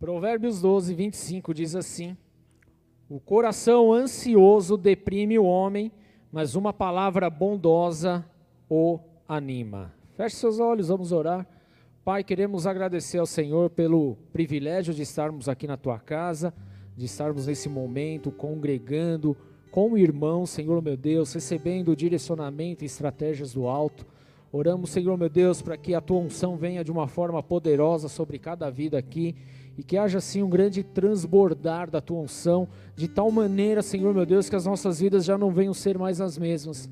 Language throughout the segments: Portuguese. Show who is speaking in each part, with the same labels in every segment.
Speaker 1: Provérbios 12, 25 diz assim: O coração ansioso deprime o homem, mas uma palavra bondosa o anima. Feche seus olhos, vamos orar. Pai, queremos agradecer ao Senhor pelo privilégio de estarmos aqui na tua casa, de estarmos nesse momento congregando com irmãos, Senhor meu Deus, recebendo direcionamento e estratégias do alto. Oramos, Senhor meu Deus, para que a tua unção venha de uma forma poderosa sobre cada vida aqui e que haja assim um grande transbordar da tua unção, de tal maneira, Senhor meu Deus, que as nossas vidas já não venham ser mais as mesmas,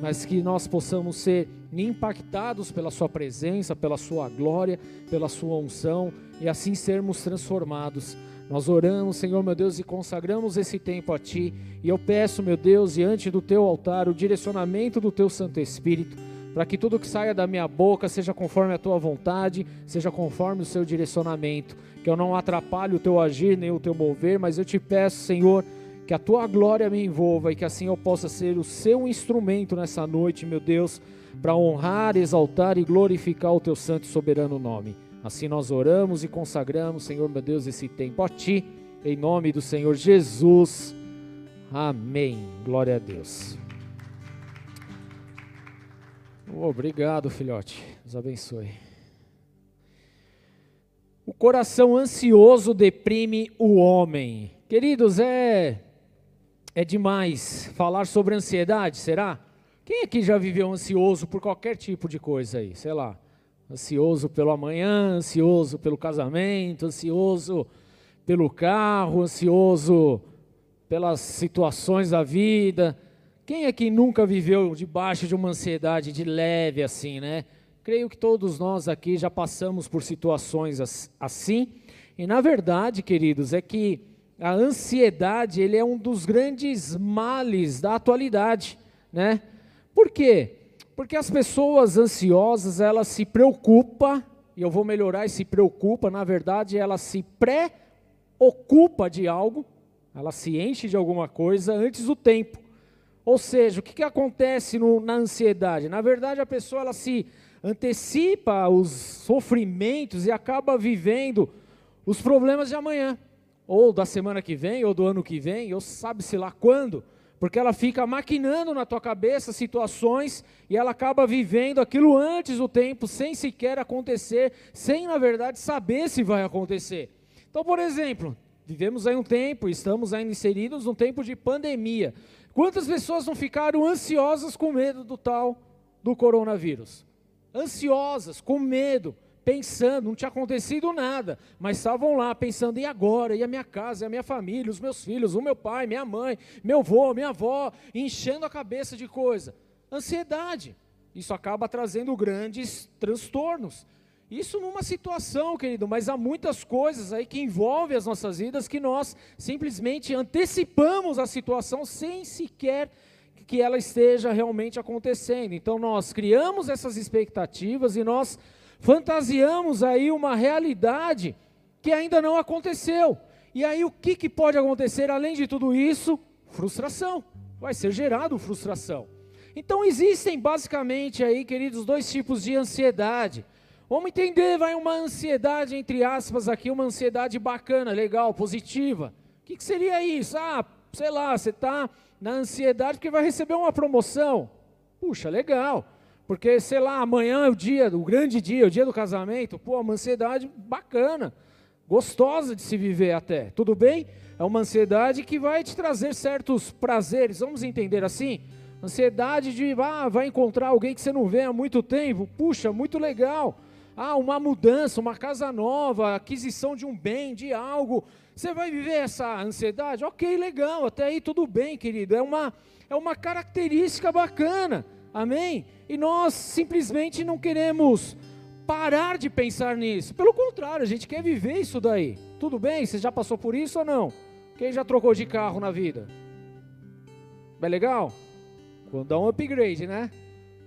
Speaker 1: mas que nós possamos ser impactados pela sua presença, pela sua glória, pela sua unção e assim sermos transformados. Nós oramos, Senhor meu Deus, e consagramos esse tempo a Ti. E eu peço, meu Deus, diante do Teu altar, o direcionamento do Teu Santo Espírito, para que tudo que saia da minha boca seja conforme a Tua vontade, seja conforme o Seu direcionamento que eu não atrapalhe o teu agir nem o teu mover, mas eu te peço, Senhor, que a tua glória me envolva e que assim eu possa ser o seu instrumento nessa noite, meu Deus, para honrar, exaltar e glorificar o teu santo e soberano nome. Assim nós oramos e consagramos, Senhor, meu Deus, esse tempo a ti, em nome do Senhor Jesus. Amém. Glória a Deus. Obrigado, filhote. Deus abençoe. O coração ansioso deprime o homem. Queridos, é é demais falar sobre ansiedade, será? Quem aqui já viveu ansioso por qualquer tipo de coisa aí? Sei lá, ansioso pelo amanhã, ansioso pelo casamento, ansioso pelo carro, ansioso pelas situações da vida. Quem aqui nunca viveu debaixo de uma ansiedade de leve assim, né? Creio que todos nós aqui já passamos por situações assim. E na verdade, queridos, é que a ansiedade ele é um dos grandes males da atualidade, né? Por quê? Porque as pessoas ansiosas, elas se preocupam, e eu vou melhorar esse preocupa, na verdade, ela se pré-ocupa de algo, ela se enche de alguma coisa antes do tempo. Ou seja, o que, que acontece no, na ansiedade? Na verdade, a pessoa ela se antecipa os sofrimentos e acaba vivendo os problemas de amanhã, ou da semana que vem, ou do ano que vem, ou sabe-se lá quando, porque ela fica maquinando na tua cabeça situações e ela acaba vivendo aquilo antes do tempo, sem sequer acontecer, sem na verdade saber se vai acontecer. Então, por exemplo, vivemos aí um tempo, estamos ainda inseridos num tempo de pandemia. Quantas pessoas não ficaram ansiosas com medo do tal do coronavírus? Ansiosas, com medo, pensando, não tinha acontecido nada, mas estavam lá pensando, e agora? E a minha casa, e a minha família, os meus filhos, o meu pai, minha mãe, meu avô, minha avó, enchendo a cabeça de coisa. Ansiedade. Isso acaba trazendo grandes transtornos. Isso numa situação, querido, mas há muitas coisas aí que envolvem as nossas vidas que nós simplesmente antecipamos a situação sem sequer que ela esteja realmente acontecendo. Então nós criamos essas expectativas e nós fantasiamos aí uma realidade que ainda não aconteceu. E aí o que, que pode acontecer além de tudo isso? Frustração. Vai ser gerado frustração. Então existem basicamente aí, queridos, dois tipos de ansiedade. Vamos entender, vai uma ansiedade entre aspas aqui, uma ansiedade bacana, legal, positiva. O que, que seria isso? Ah, sei lá, você está na ansiedade porque vai receber uma promoção. Puxa, legal. Porque, sei lá, amanhã é o dia, o grande dia, o dia do casamento. Pô, uma ansiedade bacana, gostosa de se viver até. Tudo bem? É uma ansiedade que vai te trazer certos prazeres. Vamos entender assim? Ansiedade de, ah, vai encontrar alguém que você não vê há muito tempo. Puxa, muito legal. Ah, uma mudança, uma casa nova, aquisição de um bem, de algo. Você vai viver essa ansiedade? Ok, legal, até aí tudo bem, querido. É uma, é uma característica bacana, amém? E nós simplesmente não queremos parar de pensar nisso. Pelo contrário, a gente quer viver isso daí. Tudo bem? Você já passou por isso ou não? Quem já trocou de carro na vida? É legal? Quando dá um upgrade, né?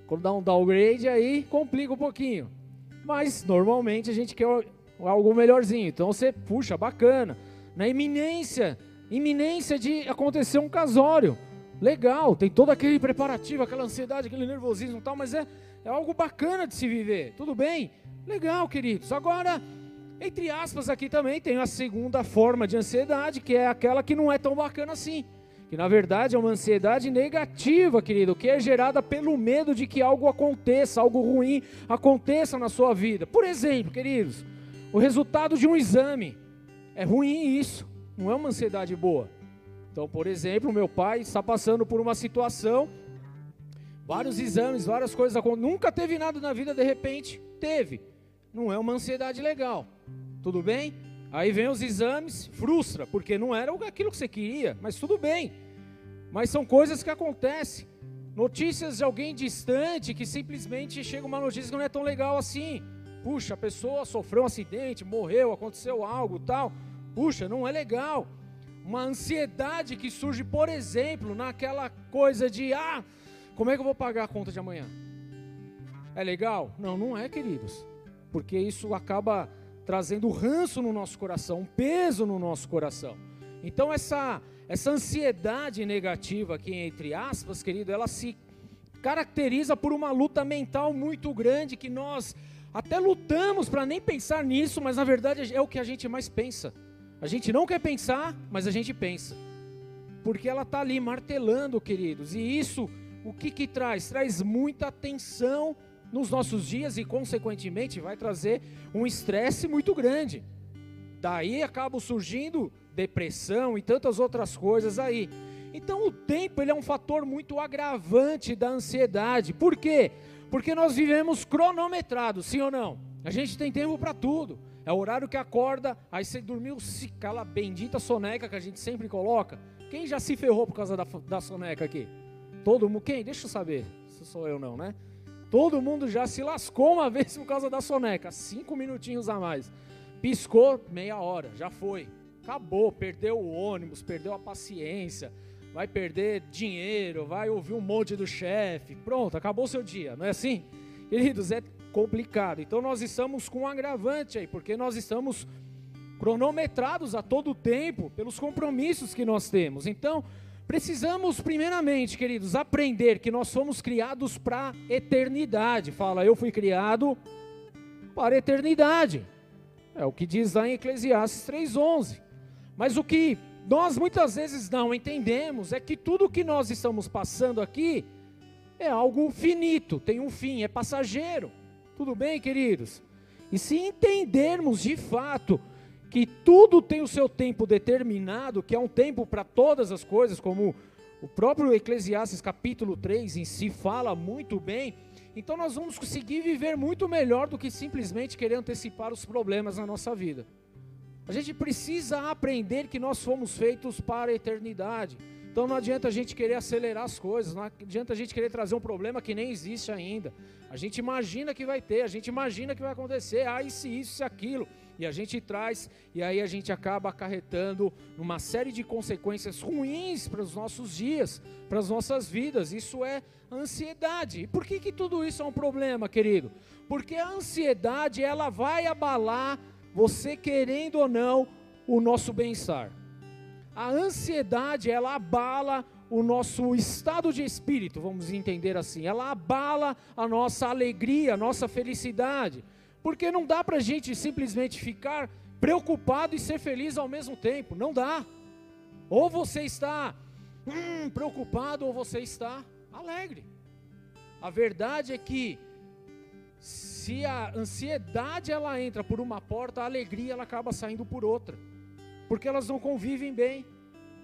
Speaker 1: Quando dá um downgrade, aí complica um pouquinho. Mas normalmente a gente quer algo melhorzinho. Então você puxa, bacana na iminência, iminência de acontecer um casório. Legal, tem todo aquele preparativo, aquela ansiedade, aquele nervosismo e tal, mas é, é algo bacana de se viver. Tudo bem? Legal, queridos. Agora, Entre aspas, aqui também tem a segunda forma de ansiedade, que é aquela que não é tão bacana assim. Que na verdade é uma ansiedade negativa, querido, que é gerada pelo medo de que algo aconteça, algo ruim aconteça na sua vida. Por exemplo, queridos, o resultado de um exame. É ruim isso, não é uma ansiedade boa. Então, por exemplo, meu pai está passando por uma situação, vários exames, várias coisas acontecem, nunca teve nada na vida, de repente teve. Não é uma ansiedade legal. Tudo bem? Aí vem os exames, frustra, porque não era aquilo que você queria, mas tudo bem. Mas são coisas que acontecem. Notícias de alguém distante que simplesmente chega uma notícia que não é tão legal assim. Puxa, a pessoa sofreu um acidente, morreu, aconteceu algo, tal. Puxa, não é legal uma ansiedade que surge, por exemplo, naquela coisa de ah, como é que eu vou pagar a conta de amanhã? É legal? Não, não é, queridos. Porque isso acaba trazendo ranço no nosso coração, um peso no nosso coração. Então essa essa ansiedade negativa aqui entre aspas, querido, ela se caracteriza por uma luta mental muito grande que nós até lutamos para nem pensar nisso, mas na verdade é o que a gente mais pensa. A gente não quer pensar, mas a gente pensa. Porque ela está ali martelando, queridos. E isso, o que, que traz? Traz muita tensão nos nossos dias e, consequentemente, vai trazer um estresse muito grande. Daí acabam surgindo depressão e tantas outras coisas aí. Então, o tempo ele é um fator muito agravante da ansiedade. Por quê? Porque nós vivemos cronometrados, sim ou não? A gente tem tempo para tudo. É o horário que acorda, aí você dormiu, se cala bendita soneca que a gente sempre coloca. Quem já se ferrou por causa da, da soneca aqui? Todo mundo? Quem? Deixa eu saber. Se sou eu não, né? Todo mundo já se lascou uma vez por causa da soneca. Cinco minutinhos a mais. Piscou, meia hora, já foi. Acabou, perdeu o ônibus, perdeu a paciência, vai perder dinheiro, vai ouvir um monte do chefe. Pronto, acabou seu dia, não é assim? Queridos, é complicado. Então nós estamos com um agravante aí, porque nós estamos cronometrados a todo tempo pelos compromissos que nós temos. Então, precisamos primeiramente, queridos, aprender que nós somos criados para eternidade. Fala, eu fui criado para eternidade. É o que diz lá em Eclesiastes 3:11. Mas o que nós muitas vezes não entendemos é que tudo que nós estamos passando aqui é algo finito, tem um fim, é passageiro. Tudo bem, queridos? E se entendermos de fato que tudo tem o seu tempo determinado, que é um tempo para todas as coisas, como o próprio Eclesiastes capítulo 3 em si fala muito bem, então nós vamos conseguir viver muito melhor do que simplesmente querer antecipar os problemas na nossa vida. A gente precisa aprender que nós fomos feitos para a eternidade. Então não adianta a gente querer acelerar as coisas, não adianta a gente querer trazer um problema que nem existe ainda. A gente imagina que vai ter, a gente imagina que vai acontecer, ah, isso, isso, aquilo. E a gente traz, e aí a gente acaba acarretando uma série de consequências ruins para os nossos dias, para as nossas vidas. Isso é ansiedade. E por que, que tudo isso é um problema, querido? Porque a ansiedade, ela vai abalar, você querendo ou não, o nosso bem-estar. A ansiedade, ela abala o nosso estado de espírito, vamos entender assim. Ela abala a nossa alegria, a nossa felicidade. Porque não dá para a gente simplesmente ficar preocupado e ser feliz ao mesmo tempo. Não dá. Ou você está hum, preocupado ou você está alegre. A verdade é que se a ansiedade ela entra por uma porta, a alegria ela acaba saindo por outra porque elas não convivem bem.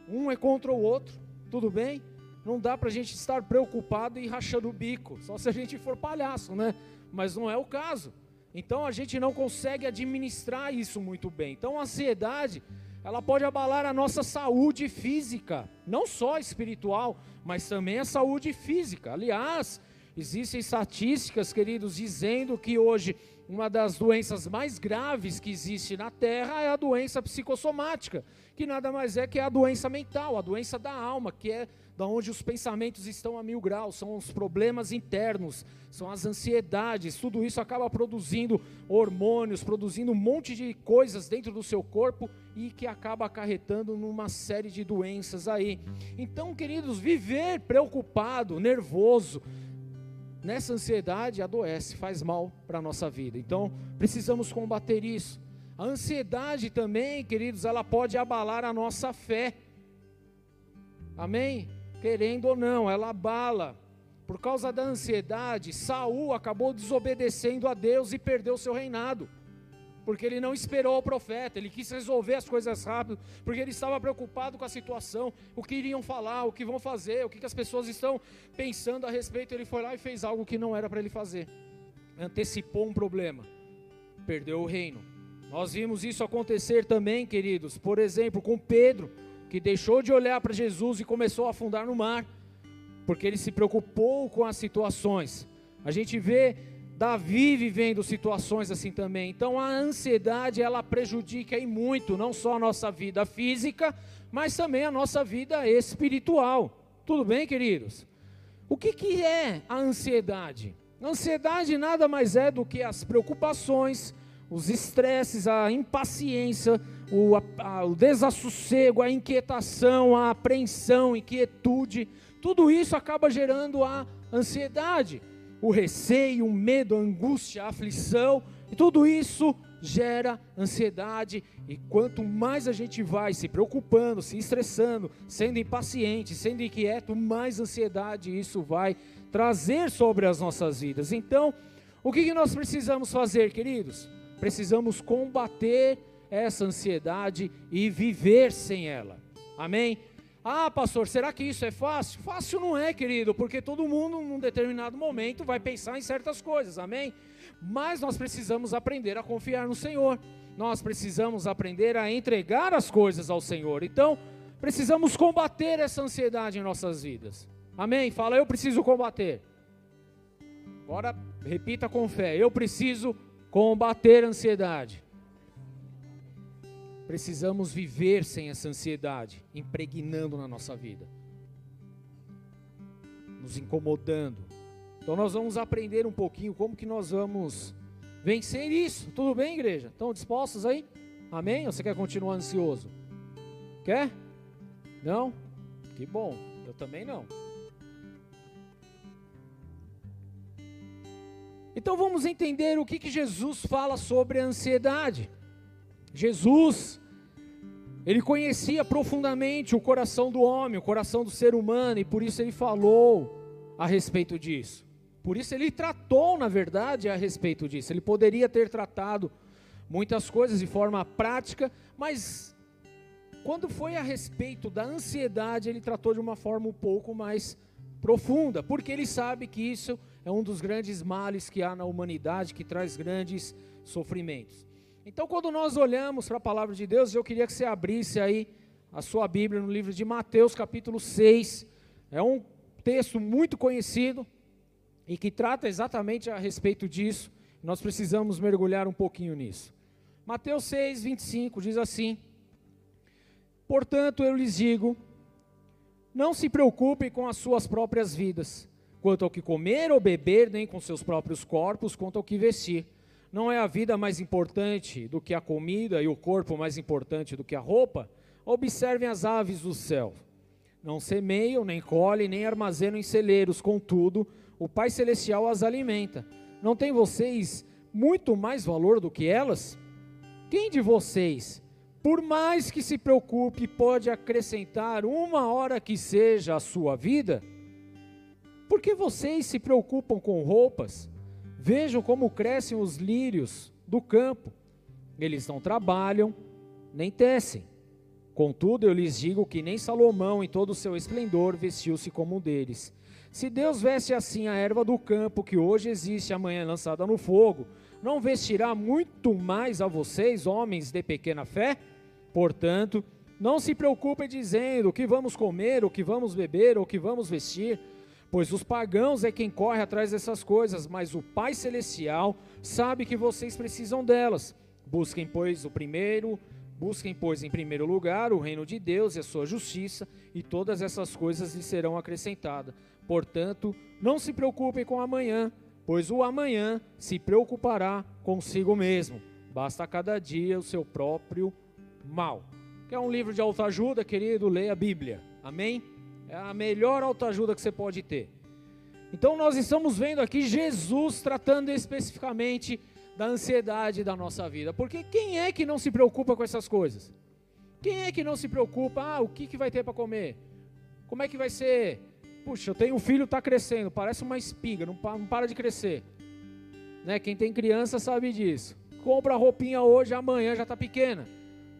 Speaker 1: Um é contra o outro, tudo bem? Não dá para a gente estar preocupado e rachando o bico, só se a gente for palhaço, né? Mas não é o caso. Então a gente não consegue administrar isso muito bem. Então a ansiedade, ela pode abalar a nossa saúde física, não só espiritual, mas também a saúde física. Aliás, existem estatísticas, queridos, dizendo que hoje uma das doenças mais graves que existe na Terra é a doença psicossomática, que nada mais é que a doença mental, a doença da alma, que é da onde os pensamentos estão a mil graus, são os problemas internos, são as ansiedades, tudo isso acaba produzindo hormônios, produzindo um monte de coisas dentro do seu corpo e que acaba acarretando numa série de doenças aí. Então, queridos, viver preocupado, nervoso, nessa ansiedade adoece, faz mal para a nossa vida. Então, precisamos combater isso. A ansiedade também, queridos, ela pode abalar a nossa fé. Amém? Querendo ou não, ela abala. Por causa da ansiedade, Saul acabou desobedecendo a Deus e perdeu seu reinado. Porque ele não esperou o profeta, ele quis resolver as coisas rápido, porque ele estava preocupado com a situação, o que iriam falar, o que vão fazer, o que as pessoas estão pensando a respeito. Ele foi lá e fez algo que não era para ele fazer, antecipou um problema, perdeu o reino. Nós vimos isso acontecer também, queridos, por exemplo, com Pedro, que deixou de olhar para Jesus e começou a afundar no mar, porque ele se preocupou com as situações. A gente vê Davi vivendo situações assim também. Então a ansiedade ela prejudica e muito não só a nossa vida física, mas também a nossa vida espiritual. Tudo bem, queridos? O que, que é a ansiedade? A ansiedade nada mais é do que as preocupações, os estresses, a impaciência, o, a, o desassossego, a inquietação, a apreensão, inquietude, tudo isso acaba gerando a ansiedade o receio, o medo, a angústia, a aflição, e tudo isso gera ansiedade, e quanto mais a gente vai se preocupando, se estressando, sendo impaciente, sendo inquieto, mais ansiedade isso vai trazer sobre as nossas vidas. Então, o que nós precisamos fazer, queridos? Precisamos combater essa ansiedade e viver sem ela. Amém? Ah, pastor, será que isso é fácil? Fácil não é, querido, porque todo mundo, num determinado momento, vai pensar em certas coisas, amém? Mas nós precisamos aprender a confiar no Senhor, nós precisamos aprender a entregar as coisas ao Senhor. Então, precisamos combater essa ansiedade em nossas vidas, amém? Fala, eu preciso combater. Agora, repita com fé: eu preciso combater a ansiedade. Precisamos viver sem essa ansiedade impregnando na nossa vida, nos incomodando. Então nós vamos aprender um pouquinho como que nós vamos vencer isso. Tudo bem, igreja? Estão dispostos aí? Amém? Ou você quer continuar ansioso? Quer? Não? Que bom. Eu também não. Então vamos entender o que, que Jesus fala sobre a ansiedade. Jesus ele conhecia profundamente o coração do homem, o coração do ser humano, e por isso ele falou a respeito disso. Por isso ele tratou, na verdade, a respeito disso. Ele poderia ter tratado muitas coisas de forma prática, mas quando foi a respeito da ansiedade, ele tratou de uma forma um pouco mais profunda, porque ele sabe que isso é um dos grandes males que há na humanidade, que traz grandes sofrimentos. Então, quando nós olhamos para a palavra de Deus, eu queria que você abrisse aí a sua Bíblia no livro de Mateus, capítulo 6. É um texto muito conhecido e que trata exatamente a respeito disso. Nós precisamos mergulhar um pouquinho nisso. Mateus 6, 25 diz assim: Portanto, eu lhes digo, não se preocupem com as suas próprias vidas, quanto ao que comer ou beber, nem com seus próprios corpos, quanto ao que vestir. Não é a vida mais importante do que a comida e o corpo mais importante do que a roupa? Observem as aves do céu. Não semeiam, nem colhem, nem armazenam em celeiros, contudo, o Pai Celestial as alimenta. Não tem vocês muito mais valor do que elas? Quem de vocês, por mais que se preocupe, pode acrescentar uma hora que seja à sua vida? Por que vocês se preocupam com roupas? Vejam como crescem os lírios do campo. Eles não trabalham, nem tecem. Contudo, eu lhes digo que nem Salomão, em todo o seu esplendor, vestiu-se como um deles. Se Deus veste assim a erva do campo, que hoje existe, amanhã lançada no fogo, não vestirá muito mais a vocês, homens de pequena fé? Portanto, não se preocupem dizendo o que vamos comer, o que vamos beber, o que vamos vestir Pois os pagãos é quem corre atrás dessas coisas, mas o Pai Celestial sabe que vocês precisam delas. Busquem, pois, o primeiro, busquem, pois, em primeiro lugar o reino de Deus e a sua justiça, e todas essas coisas lhes serão acrescentadas. Portanto, não se preocupem com amanhã, pois o amanhã se preocupará consigo mesmo. Basta cada dia o seu próprio mal. Quer um livro de autoajuda, querido? Leia a Bíblia. Amém? É a melhor autoajuda que você pode ter. Então nós estamos vendo aqui Jesus tratando especificamente da ansiedade da nossa vida. Porque quem é que não se preocupa com essas coisas? Quem é que não se preocupa? Ah, o que, que vai ter para comer? Como é que vai ser? Puxa, eu tenho um filho, está crescendo, parece uma espiga, não, não para de crescer. Né? Quem tem criança sabe disso. Compra roupinha hoje, amanhã já está pequena.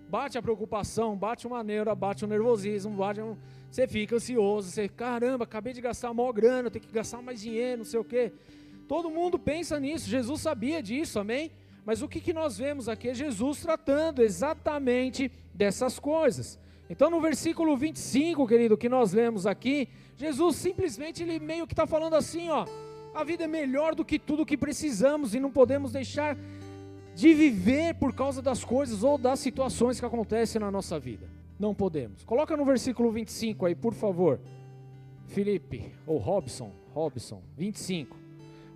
Speaker 1: Bate a preocupação, bate uma neura, bate o um nervosismo, bate um... você fica ansioso, você, caramba, acabei de gastar maior grana, tenho que gastar mais dinheiro, não sei o quê. Todo mundo pensa nisso, Jesus sabia disso, amém? Mas o que, que nós vemos aqui é Jesus tratando exatamente dessas coisas. Então, no versículo 25, querido, que nós lemos aqui, Jesus simplesmente, ele meio que está falando assim: ó, a vida é melhor do que tudo que precisamos e não podemos deixar de viver por causa das coisas ou das situações que acontecem na nossa vida. Não podemos. Coloca no versículo 25 aí, por favor. Felipe, ou Robson, Robson, 25.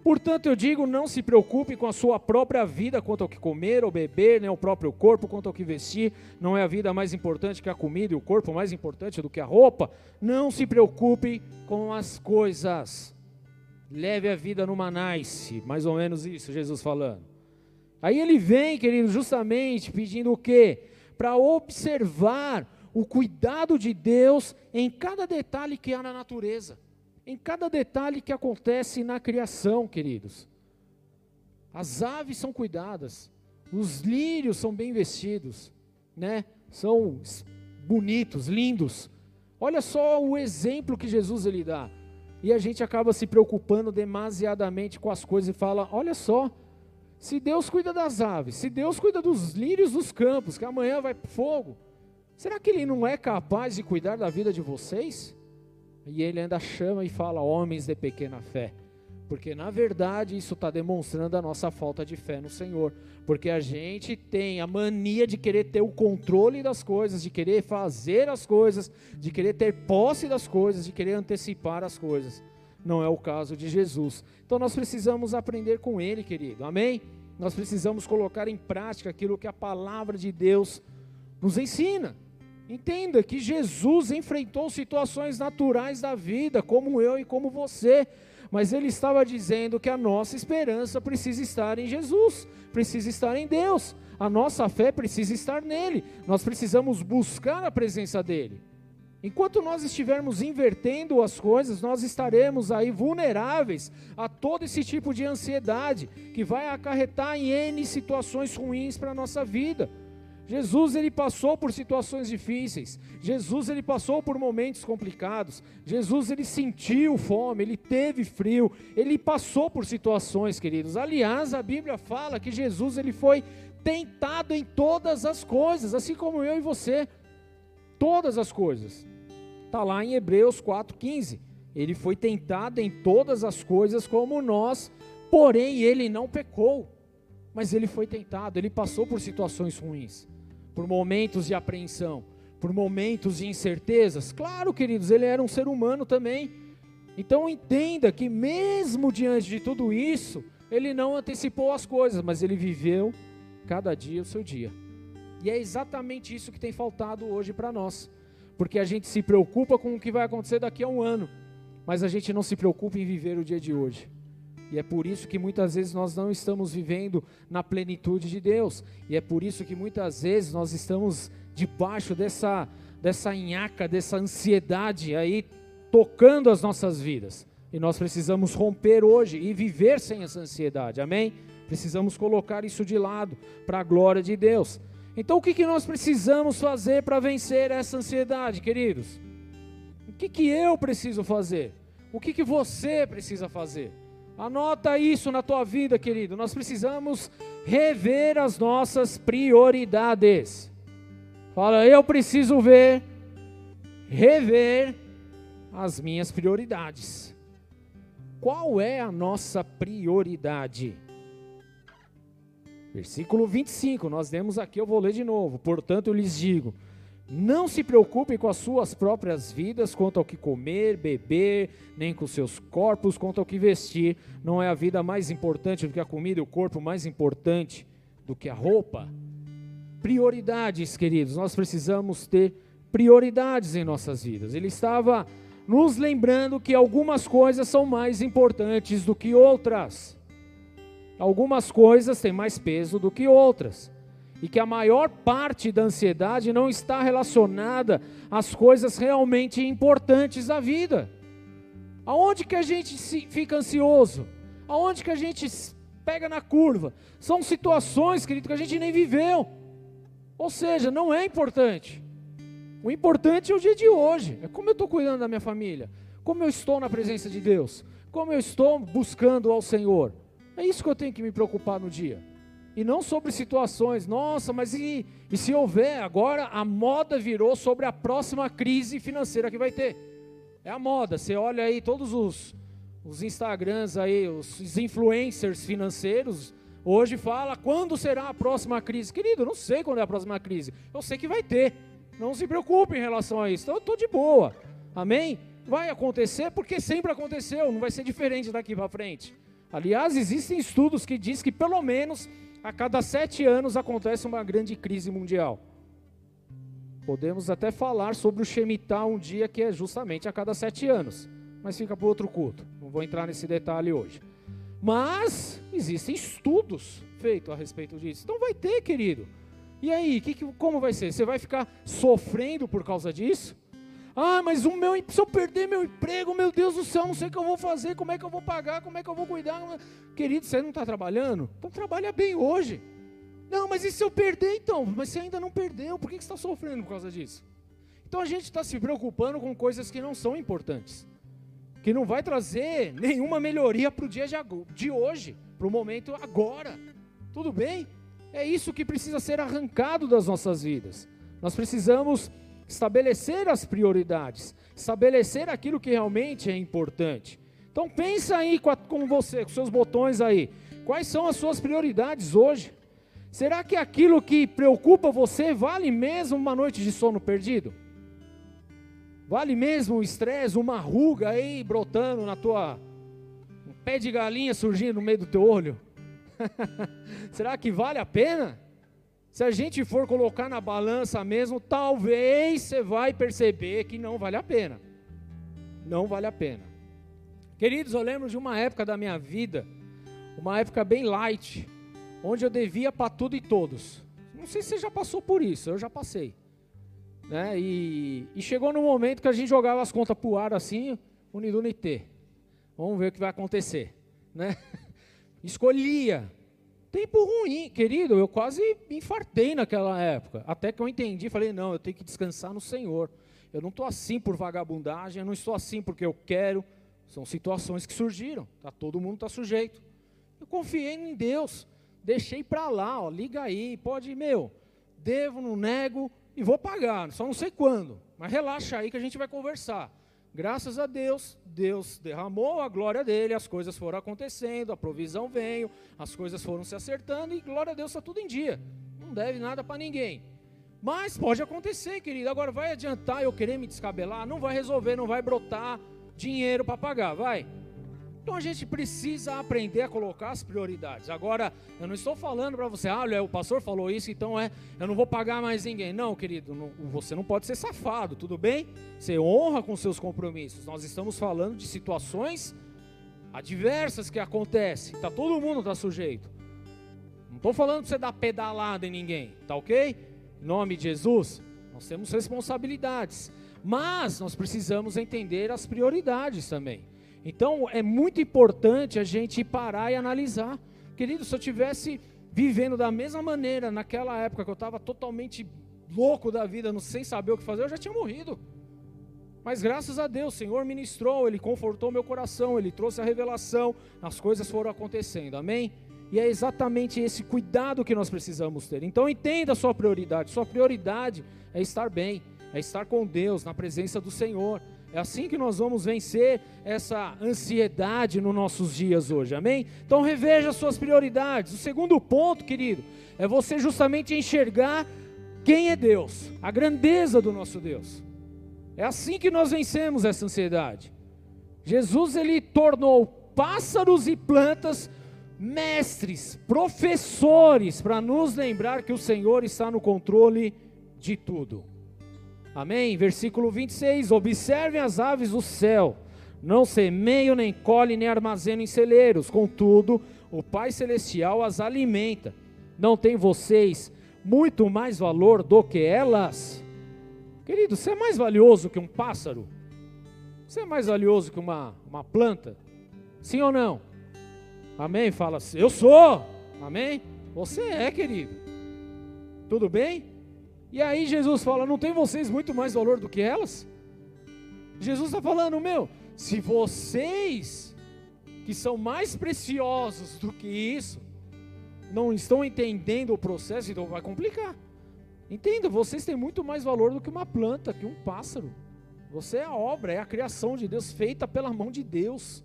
Speaker 1: Portanto, eu digo: não se preocupe com a sua própria vida quanto ao que comer ou beber, nem o próprio corpo quanto ao que vestir. Não é a vida mais importante que a comida e o corpo mais importante do que a roupa. Não se preocupe com as coisas. Leve a vida numa nice, mais ou menos isso, Jesus falando. Aí ele vem, querido, justamente pedindo o quê? Para observar o cuidado de Deus em cada detalhe que há na natureza em cada detalhe que acontece na criação, queridos. As aves são cuidadas, os lírios são bem vestidos, né? São bonitos, lindos. Olha só o exemplo que Jesus ele dá. E a gente acaba se preocupando demasiadamente com as coisas e fala: olha só, se Deus cuida das aves, se Deus cuida dos lírios dos campos, que amanhã vai fogo, será que Ele não é capaz de cuidar da vida de vocês? E ele ainda chama e fala: homens de pequena fé. Porque na verdade isso está demonstrando a nossa falta de fé no Senhor. Porque a gente tem a mania de querer ter o controle das coisas, de querer fazer as coisas, de querer ter posse das coisas, de querer antecipar as coisas. Não é o caso de Jesus. Então nós precisamos aprender com Ele, querido. Amém? Nós precisamos colocar em prática aquilo que a palavra de Deus nos ensina. Entenda que Jesus enfrentou situações naturais da vida, como eu e como você, mas ele estava dizendo que a nossa esperança precisa estar em Jesus, precisa estar em Deus, a nossa fé precisa estar nele, nós precisamos buscar a presença dele. Enquanto nós estivermos invertendo as coisas, nós estaremos aí vulneráveis a todo esse tipo de ansiedade que vai acarretar em N situações ruins para a nossa vida. Jesus ele passou por situações difíceis. Jesus ele passou por momentos complicados. Jesus ele sentiu fome, ele teve frio, ele passou por situações, queridos. Aliás, a Bíblia fala que Jesus ele foi tentado em todas as coisas, assim como eu e você. Todas as coisas. Está lá em Hebreus 4,15. Ele foi tentado em todas as coisas como nós, porém ele não pecou. Mas ele foi tentado, ele passou por situações ruins por momentos de apreensão, por momentos de incertezas. Claro, queridos, ele era um ser humano também. Então entenda que mesmo diante de tudo isso, ele não antecipou as coisas, mas ele viveu cada dia o seu dia. E é exatamente isso que tem faltado hoje para nós. Porque a gente se preocupa com o que vai acontecer daqui a um ano, mas a gente não se preocupa em viver o dia de hoje. E é por isso que muitas vezes nós não estamos vivendo na plenitude de Deus. E é por isso que muitas vezes nós estamos debaixo dessa, dessa nhaca, dessa ansiedade aí tocando as nossas vidas. E nós precisamos romper hoje e viver sem essa ansiedade. Amém? Precisamos colocar isso de lado para a glória de Deus. Então o que, que nós precisamos fazer para vencer essa ansiedade, queridos? O que, que eu preciso fazer? O que, que você precisa fazer? Anota isso na tua vida, querido. Nós precisamos rever as nossas prioridades. Fala, eu preciso ver, rever as minhas prioridades. Qual é a nossa prioridade? Versículo 25, nós demos aqui, eu vou ler de novo. Portanto, eu lhes digo: não se preocupem com as suas próprias vidas, quanto ao que comer, beber, nem com seus corpos, quanto ao que vestir. Não é a vida mais importante do que a comida e o corpo mais importante do que a roupa? Prioridades, queridos, nós precisamos ter prioridades em nossas vidas. Ele estava nos lembrando que algumas coisas são mais importantes do que outras. algumas coisas têm mais peso do que outras. E que a maior parte da ansiedade não está relacionada às coisas realmente importantes da vida. Aonde que a gente fica ansioso? Aonde que a gente pega na curva? São situações, querido, que a gente nem viveu. Ou seja, não é importante. O importante é o dia de hoje. É como eu estou cuidando da minha família. Como eu estou na presença de Deus. Como eu estou buscando ao Senhor. É isso que eu tenho que me preocupar no dia. E não sobre situações. Nossa, mas e, e se houver? Agora a moda virou sobre a próxima crise financeira que vai ter. É a moda. Você olha aí todos os, os Instagrams aí, os, influencers financeiros. Hoje fala quando será a próxima crise. Querido, eu não sei quando é a próxima crise. Eu sei que vai ter. Não se preocupe em relação a isso. Então eu estou de boa. Amém? Vai acontecer porque sempre aconteceu. Não vai ser diferente daqui para frente. Aliás, existem estudos que dizem que pelo menos a cada sete anos acontece uma grande crise mundial. Podemos até falar sobre o Shemitah um dia que é justamente a cada sete anos. Mas fica para outro culto. Não vou entrar nesse detalhe hoje. Mas existem estudos feitos a respeito disso. Então vai ter, querido. E aí, que, como vai ser? Você vai ficar sofrendo por causa disso? Ah, mas o meu, se eu perder meu emprego, meu Deus do céu, não sei o que eu vou fazer, como é que eu vou pagar, como é que eu vou cuidar. Querido, você não está trabalhando? Então trabalha bem hoje. Não, mas e se eu perder então? Mas você ainda não perdeu, por que, que você está sofrendo por causa disso? Então a gente está se preocupando com coisas que não são importantes, que não vai trazer nenhuma melhoria para o dia de, de hoje, para o momento agora. Tudo bem? É isso que precisa ser arrancado das nossas vidas. Nós precisamos estabelecer as prioridades, estabelecer aquilo que realmente é importante. Então pensa aí com, a, com você, com seus botões aí. Quais são as suas prioridades hoje? Será que aquilo que preocupa você vale mesmo uma noite de sono perdido? Vale mesmo o estresse, uma ruga aí brotando na tua um pé de galinha surgindo no meio do teu olho? Será que vale a pena? Se a gente for colocar na balança mesmo, talvez você vai perceber que não vale a pena. Não vale a pena. Queridos, eu lembro de uma época da minha vida, uma época bem light, onde eu devia para tudo e todos. Não sei se você já passou por isso, eu já passei. Né? E, e chegou no momento que a gente jogava as contas para o ar assim, unidunité. Vamos ver o que vai acontecer. Né? escolhia. Tempo ruim, querido, eu quase me infartei naquela época. Até que eu entendi, falei, não, eu tenho que descansar no Senhor. Eu não estou assim por vagabundagem, eu não estou assim porque eu quero. São situações que surgiram, tá, todo mundo está sujeito. Eu confiei em Deus, deixei para lá, ó, liga aí, pode, meu, devo, não nego e vou pagar, só não sei quando. Mas relaxa aí que a gente vai conversar. Graças a Deus, Deus derramou a glória dele, as coisas foram acontecendo, a provisão veio, as coisas foram se acertando e glória a Deus está tudo em dia. Não deve nada para ninguém. Mas pode acontecer, querido. Agora vai adiantar eu querer me descabelar? Não vai resolver, não vai brotar dinheiro para pagar, vai? Então a gente precisa aprender a colocar as prioridades. Agora, eu não estou falando para você, ah, o pastor falou isso, então é, eu não vou pagar mais ninguém. Não, querido, não, você não pode ser safado, tudo bem? Você honra com seus compromissos. Nós estamos falando de situações adversas que acontecem. Tá todo mundo está sujeito. Não estou falando para você dar pedalada em ninguém, tá ok? Em nome de Jesus, nós temos responsabilidades, mas nós precisamos entender as prioridades também. Então é muito importante a gente parar e analisar. Querido, se eu tivesse vivendo da mesma maneira naquela época que eu estava totalmente louco da vida, não sem saber o que fazer, eu já tinha morrido. Mas graças a Deus, o Senhor ministrou, Ele confortou meu coração, Ele trouxe a revelação, as coisas foram acontecendo, amém? E é exatamente esse cuidado que nós precisamos ter. Então entenda a sua prioridade. Sua prioridade é estar bem, é estar com Deus, na presença do Senhor. É assim que nós vamos vencer essa ansiedade nos nossos dias hoje, amém? Então reveja suas prioridades. O segundo ponto, querido, é você justamente enxergar quem é Deus, a grandeza do nosso Deus. É assim que nós vencemos essa ansiedade. Jesus ele tornou pássaros e plantas mestres, professores para nos lembrar que o Senhor está no controle de tudo. Amém? Versículo 26: Observem as aves do céu, não semeiam, nem colhem, nem armazenam em celeiros, contudo, o Pai Celestial as alimenta. Não tem vocês muito mais valor do que elas? Querido, você é mais valioso que um pássaro? Você é mais valioso que uma, uma planta? Sim ou não? Amém? Fala, eu sou. Amém? Você é, querido. Tudo bem? E aí Jesus fala: Não tem vocês muito mais valor do que elas? Jesus está falando, meu, se vocês, que são mais preciosos do que isso, não estão entendendo o processo, então vai complicar. Entenda, vocês têm muito mais valor do que uma planta, que um pássaro. Você é a obra, é a criação de Deus feita pela mão de Deus.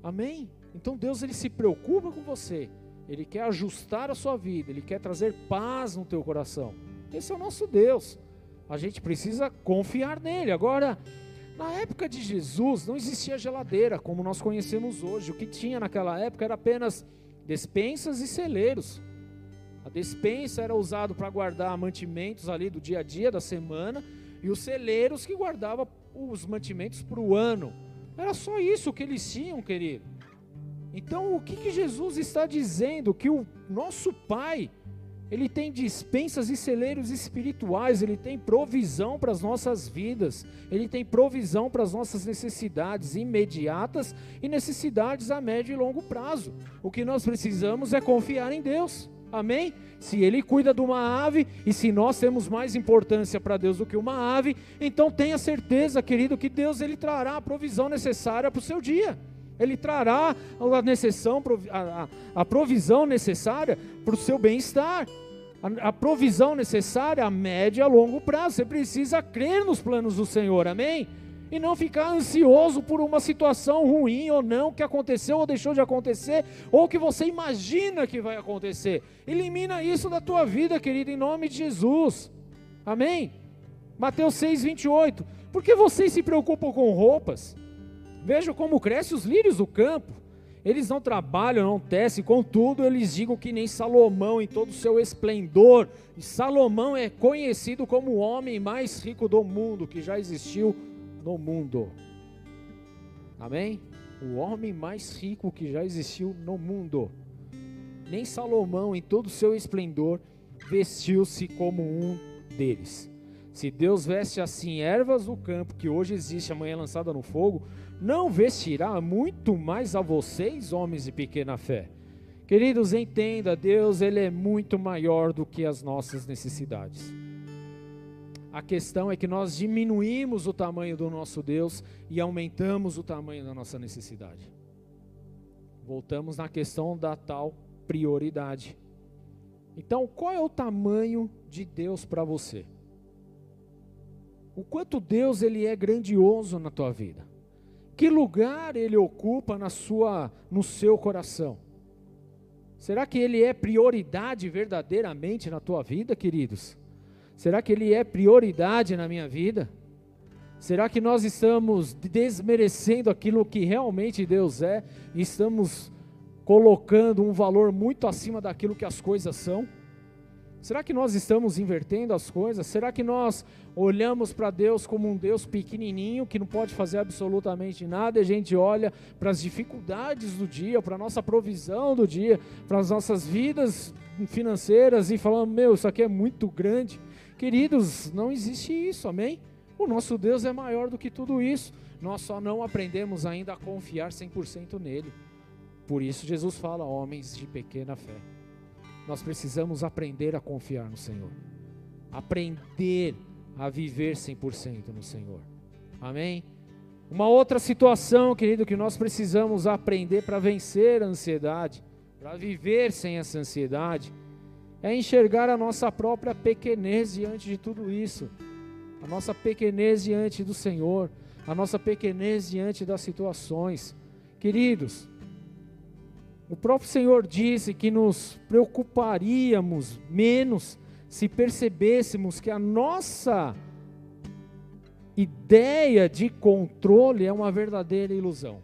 Speaker 1: Amém? Então Deus ele se preocupa com você. Ele quer ajustar a sua vida, Ele quer trazer paz no teu coração. Esse é o nosso Deus. A gente precisa confiar nele. Agora, na época de Jesus, não existia geladeira como nós conhecemos hoje. O que tinha naquela época era apenas despensas e celeiros. A despensa era usado para guardar mantimentos ali do dia a dia da semana e os celeiros que guardavam os mantimentos para o ano. Era só isso que eles tinham, querido. Então, o que, que Jesus está dizendo? Que o nosso Pai, Ele tem dispensas e celeiros espirituais, Ele tem provisão para as nossas vidas, Ele tem provisão para as nossas necessidades imediatas e necessidades a médio e longo prazo. O que nós precisamos é confiar em Deus. Amém? Se Ele cuida de uma ave e se nós temos mais importância para Deus do que uma ave, então tenha certeza, querido, que Deus Ele trará a provisão necessária para o seu dia. Ele trará a, necessão, a, provisão necessária para o seu bem-estar. A, a provisão necessária a médio e a longo prazo. Você precisa crer nos planos do Senhor, amém? E não ficar ansioso por uma situação ruim ou não que aconteceu ou deixou de acontecer, ou que você imagina que vai acontecer. Elimina isso da tua vida, querido, em nome de Jesus. Amém? Mateus 6, 28. Por que vocês se preocupam com roupas? Vejam como crescem os lírios do campo. Eles não trabalham, não tecem, contudo, eles digam que nem Salomão em todo o seu esplendor. E Salomão é conhecido como o homem mais rico do mundo que já existiu no mundo. Amém? O homem mais rico que já existiu no mundo. Nem Salomão, em todo o seu esplendor, vestiu-se como um deles. Se Deus veste assim ervas do campo, que hoje existe, amanhã lançada no fogo, não vestirá muito mais a vocês, homens de pequena fé. Queridos, entenda, Deus ele é muito maior do que as nossas necessidades. A questão é que nós diminuímos o tamanho do nosso Deus e aumentamos o tamanho da nossa necessidade. Voltamos na questão da tal prioridade. Então, qual é o tamanho de Deus para você? O quanto Deus ele é grandioso na tua vida? Que lugar ele ocupa na sua, no seu coração? Será que ele é prioridade verdadeiramente na tua vida, queridos? Será que ele é prioridade na minha vida? Será que nós estamos desmerecendo aquilo que realmente Deus é e estamos colocando um valor muito acima daquilo que as coisas são? Será que nós estamos invertendo as coisas? Será que nós olhamos para Deus como um Deus pequenininho que não pode fazer absolutamente nada e a gente olha para as dificuldades do dia, para a nossa provisão do dia, para as nossas vidas financeiras e falamos: meu, isso aqui é muito grande? Queridos, não existe isso, amém? O nosso Deus é maior do que tudo isso. Nós só não aprendemos ainda a confiar 100% nele. Por isso, Jesus fala: homens de pequena fé. Nós precisamos aprender a confiar no Senhor. Aprender a viver 100% no Senhor. Amém? Uma outra situação, querido, que nós precisamos aprender para vencer a ansiedade, para viver sem essa ansiedade, é enxergar a nossa própria pequenez diante de tudo isso, a nossa pequenez diante do Senhor, a nossa pequenez diante das situações. Queridos, o próprio Senhor disse que nos preocuparíamos menos se percebêssemos que a nossa ideia de controle é uma verdadeira ilusão.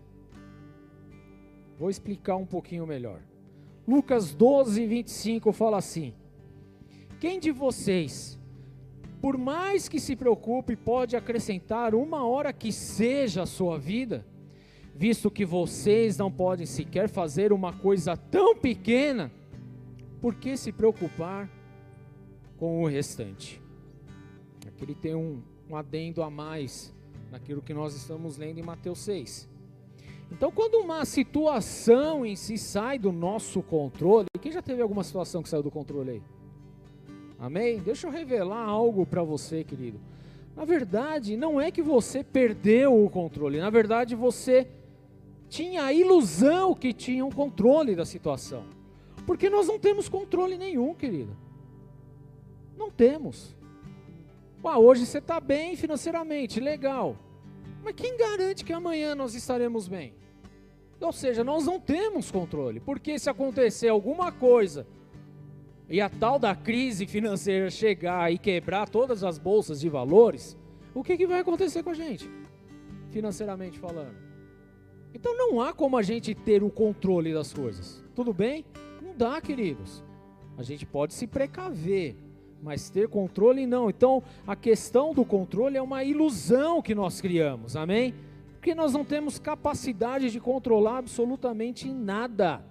Speaker 1: Vou explicar um pouquinho melhor. Lucas 12, 25 fala assim: Quem de vocês, por mais que se preocupe, pode acrescentar uma hora que seja a sua vida? Visto que vocês não podem sequer fazer uma coisa tão pequena, por que se preocupar com o restante? Aqui ele tem um, um adendo a mais naquilo que nós estamos lendo em Mateus 6. Então, quando uma situação em si sai do nosso controle, quem já teve alguma situação que saiu do controle aí? Amém? Deixa eu revelar algo para você, querido. Na verdade, não é que você perdeu o controle, na verdade, você tinha a ilusão que tinha um controle da situação. Porque nós não temos controle nenhum, querido. Não temos. Ah, hoje você está bem financeiramente, legal. Mas quem garante que amanhã nós estaremos bem? Ou seja, nós não temos controle, porque se acontecer alguma coisa e a tal da crise financeira chegar e quebrar todas as bolsas de valores, o que, que vai acontecer com a gente, financeiramente falando? Então não há como a gente ter o controle das coisas, tudo bem? Não dá, queridos. A gente pode se precaver, mas ter controle não. Então, a questão do controle é uma ilusão que nós criamos, amém? Porque nós não temos capacidade de controlar absolutamente nada.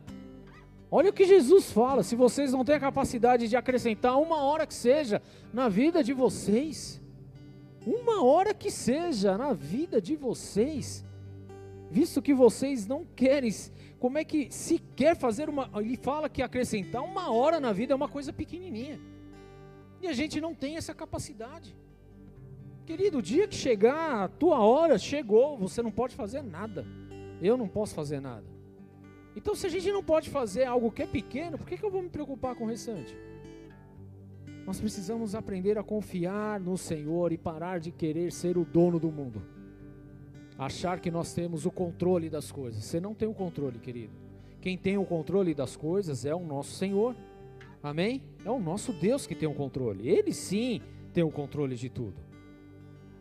Speaker 1: Olha o que Jesus fala: se vocês não têm a capacidade de acrescentar uma hora que seja na vida de vocês, uma hora que seja na vida de vocês, visto que vocês não querem, como é que se quer fazer uma. Ele fala que acrescentar uma hora na vida é uma coisa pequenininha. E a gente não tem essa capacidade. Querido, o dia que chegar a tua hora, chegou, você não pode fazer nada. Eu não posso fazer nada. Então, se a gente não pode fazer algo que é pequeno, por que, que eu vou me preocupar com o restante? Nós precisamos aprender a confiar no Senhor e parar de querer ser o dono do mundo. Achar que nós temos o controle das coisas. Você não tem o controle, querido. Quem tem o controle das coisas é o nosso Senhor. Amém? É o nosso Deus que tem o controle. Ele sim tem o controle de tudo.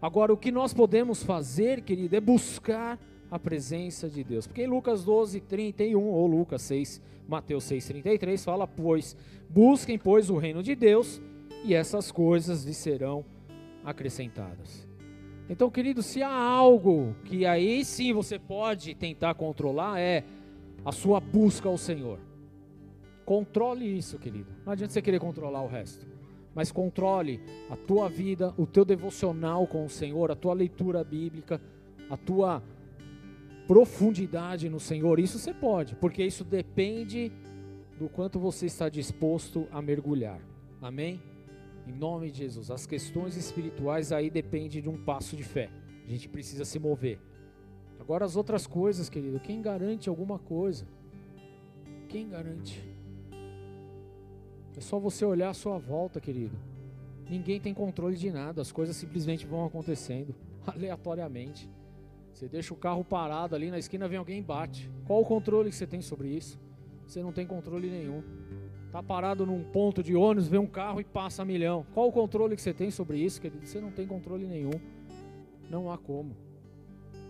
Speaker 1: Agora, o que nós podemos fazer, querido, é buscar a presença de Deus. Porque em Lucas 12, 31, ou Lucas 6, Mateus 6, 33, fala: Pois busquem, pois, o reino de Deus, e essas coisas lhes serão acrescentadas. Então, querido, se há algo que aí sim você pode tentar controlar, é a sua busca ao Senhor. Controle isso, querido. Não adianta você querer controlar o resto. Mas controle a tua vida, o teu devocional com o Senhor, a tua leitura bíblica, a tua profundidade no Senhor. Isso você pode, porque isso depende do quanto você está disposto a mergulhar. Amém? Em nome de Jesus. As questões espirituais aí dependem de um passo de fé. A gente precisa se mover. Agora as outras coisas, querido, quem garante alguma coisa? Quem garante? É só você olhar a sua volta, querido. Ninguém tem controle de nada, as coisas simplesmente vão acontecendo aleatoriamente. Você deixa o carro parado ali na esquina, vem alguém e bate. Qual o controle que você tem sobre isso? Você não tem controle nenhum. Tá parado num ponto de ônibus, vem um carro e passa a milhão. Qual o controle que você tem sobre isso, querido? Você não tem controle nenhum. Não há como.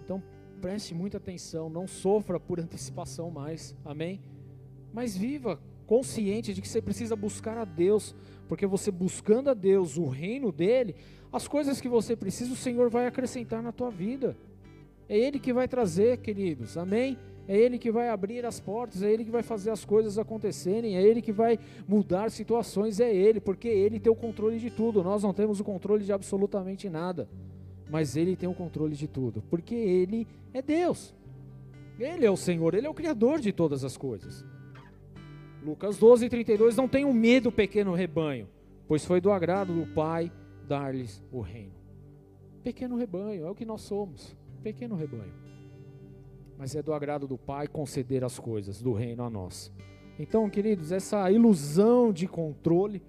Speaker 1: Então preste muita atenção, não sofra por antecipação mais. Amém? Mas viva consciente de que você precisa buscar a Deus, porque você buscando a Deus, o reino dele, as coisas que você precisa, o Senhor vai acrescentar na tua vida. É Ele que vai trazer, queridos, amém? É Ele que vai abrir as portas, é Ele que vai fazer as coisas acontecerem, é Ele que vai mudar situações, é Ele, porque Ele tem o controle de tudo. Nós não temos o controle de absolutamente nada, mas Ele tem o controle de tudo, porque Ele é Deus. Ele é o Senhor, Ele é o Criador de todas as coisas. Lucas 12, 32, não tenham medo, pequeno rebanho, pois foi do agrado do Pai dar-lhes o reino. Pequeno rebanho, é o que nós somos, pequeno rebanho. Mas é do agrado do Pai conceder as coisas do reino a nós. Então, queridos, essa ilusão de controle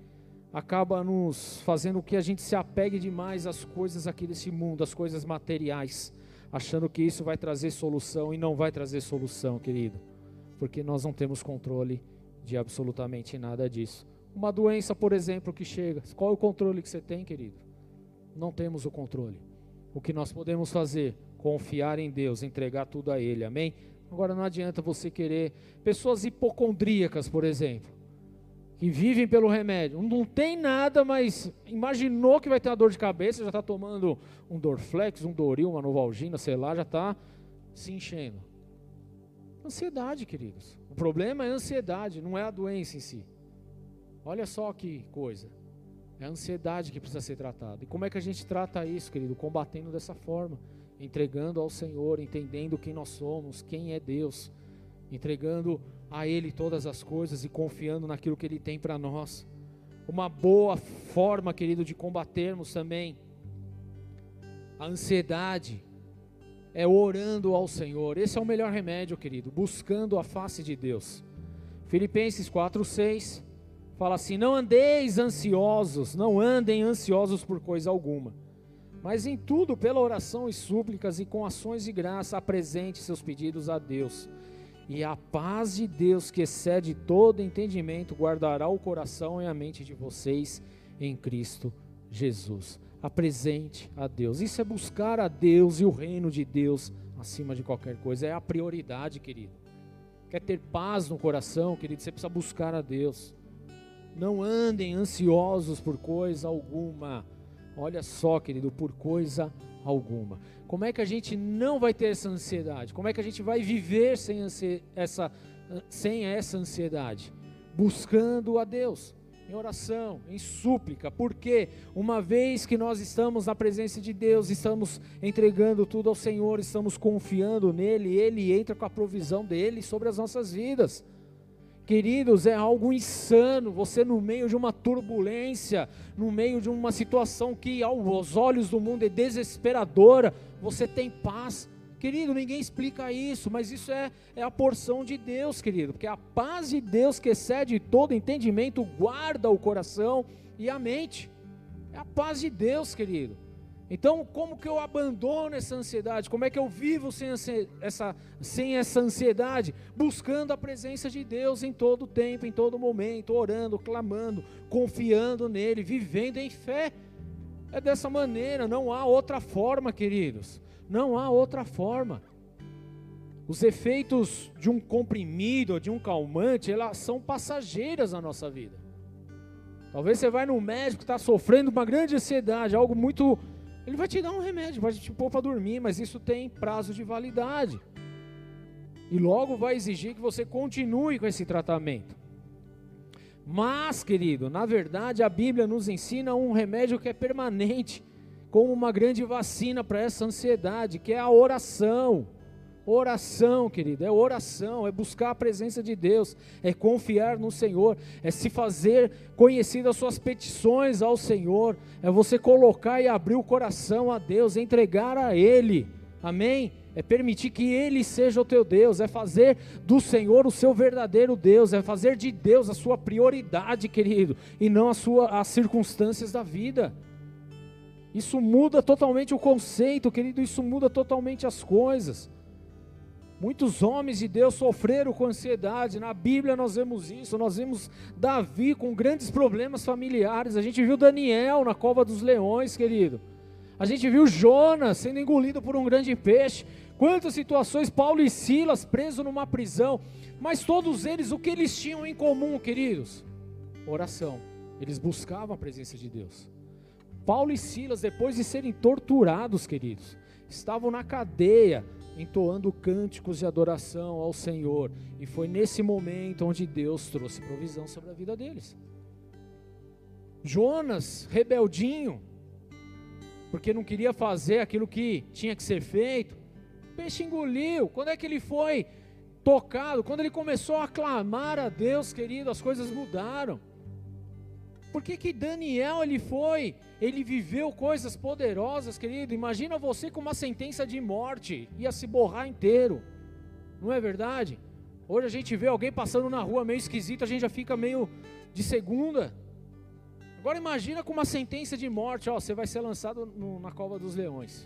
Speaker 1: acaba nos fazendo que a gente se apegue demais às coisas aqui desse mundo, às coisas materiais, achando que isso vai trazer solução e não vai trazer solução, querido, porque nós não temos controle de absolutamente nada disso. Uma doença, por exemplo, que chega, qual é o controle que você tem, querido? Não temos o controle. O que nós podemos fazer? Confiar em Deus, entregar tudo a Ele, amém? Agora não adianta você querer. Pessoas hipocondríacas, por exemplo, que vivem pelo remédio, não tem nada, mas imaginou que vai ter uma dor de cabeça, já está tomando um Dorflex, um Doril, uma Novalgina, sei lá, já está se enchendo. Ansiedade, queridos. O problema é a ansiedade, não é a doença em si. Olha só que coisa. É a ansiedade que precisa ser tratada. E como é que a gente trata isso, querido? Combatendo dessa forma, entregando ao Senhor, entendendo quem nós somos, quem é Deus, entregando a Ele todas as coisas e confiando naquilo que Ele tem para nós. Uma boa forma, querido, de combatermos também a ansiedade é orando ao Senhor. Esse é o melhor remédio, querido, buscando a face de Deus. Filipenses 4:6 fala assim: "Não andeis ansiosos, não andem ansiosos por coisa alguma, mas em tudo pela oração e súplicas e com ações de graça apresente seus pedidos a Deus." E a paz de Deus, que excede todo entendimento, guardará o coração e a mente de vocês em Cristo Jesus apresente a Deus. Isso é buscar a Deus e o reino de Deus acima de qualquer coisa. É a prioridade, querido. Quer ter paz no coração, querido? Você precisa buscar a Deus. Não andem ansiosos por coisa alguma. Olha só, querido, por coisa alguma. Como é que a gente não vai ter essa ansiedade? Como é que a gente vai viver sem essa, sem essa ansiedade? Buscando a Deus em oração, em súplica, porque uma vez que nós estamos na presença de Deus, estamos entregando tudo ao Senhor, estamos confiando nele, ele entra com a provisão dele sobre as nossas vidas. Queridos, é algo insano você no meio de uma turbulência, no meio de uma situação que aos olhos do mundo é desesperadora, você tem paz, Querido, ninguém explica isso, mas isso é, é a porção de Deus, querido, porque a paz de Deus que excede todo entendimento guarda o coração e a mente. É a paz de Deus, querido. Então, como que eu abandono essa ansiedade? Como é que eu vivo sem essa, sem essa ansiedade? Buscando a presença de Deus em todo tempo, em todo momento, orando, clamando, confiando nele, vivendo em fé. É dessa maneira, não há outra forma, queridos. Não há outra forma. Os efeitos de um comprimido, de um calmante, elas são passageiras na nossa vida. Talvez você vai no médico, está sofrendo uma grande ansiedade, algo muito. Ele vai te dar um remédio, vai te pôr para dormir, mas isso tem prazo de validade. E logo vai exigir que você continue com esse tratamento. Mas, querido, na verdade a Bíblia nos ensina um remédio que é permanente como uma grande vacina para essa ansiedade, que é a oração. Oração, querido, é oração, é buscar a presença de Deus, é confiar no Senhor, é se fazer conhecidas as suas petições ao Senhor, é você colocar e abrir o coração a Deus, entregar a Ele, amém? É permitir que Ele seja o teu Deus, é fazer do Senhor o seu verdadeiro Deus, é fazer de Deus a sua prioridade, querido, e não a sua, as circunstâncias da vida. Isso muda totalmente o conceito, querido, isso muda totalmente as coisas. Muitos homens de Deus sofreram com ansiedade, na Bíblia nós vemos isso, nós vemos Davi com grandes problemas familiares, a gente viu Daniel na cova dos leões, querido, a gente viu Jonas sendo engolido por um grande peixe, quantas situações, Paulo e Silas presos numa prisão, mas todos eles, o que eles tinham em comum, queridos? Oração, eles buscavam a presença de Deus. Paulo e Silas, depois de serem torturados, queridos, estavam na cadeia, entoando cânticos de adoração ao Senhor. E foi nesse momento onde Deus trouxe provisão sobre a vida deles. Jonas, rebeldinho, porque não queria fazer aquilo que tinha que ser feito, o peixe engoliu. Quando é que ele foi tocado? Quando ele começou a clamar a Deus, querido, as coisas mudaram. Por que, que Daniel ele foi? Ele viveu coisas poderosas, querido. Imagina você com uma sentença de morte, ia se borrar inteiro. Não é verdade? Hoje a gente vê alguém passando na rua meio esquisito, a gente já fica meio de segunda. Agora imagina com uma sentença de morte, ó, você vai ser lançado no, na cova dos leões.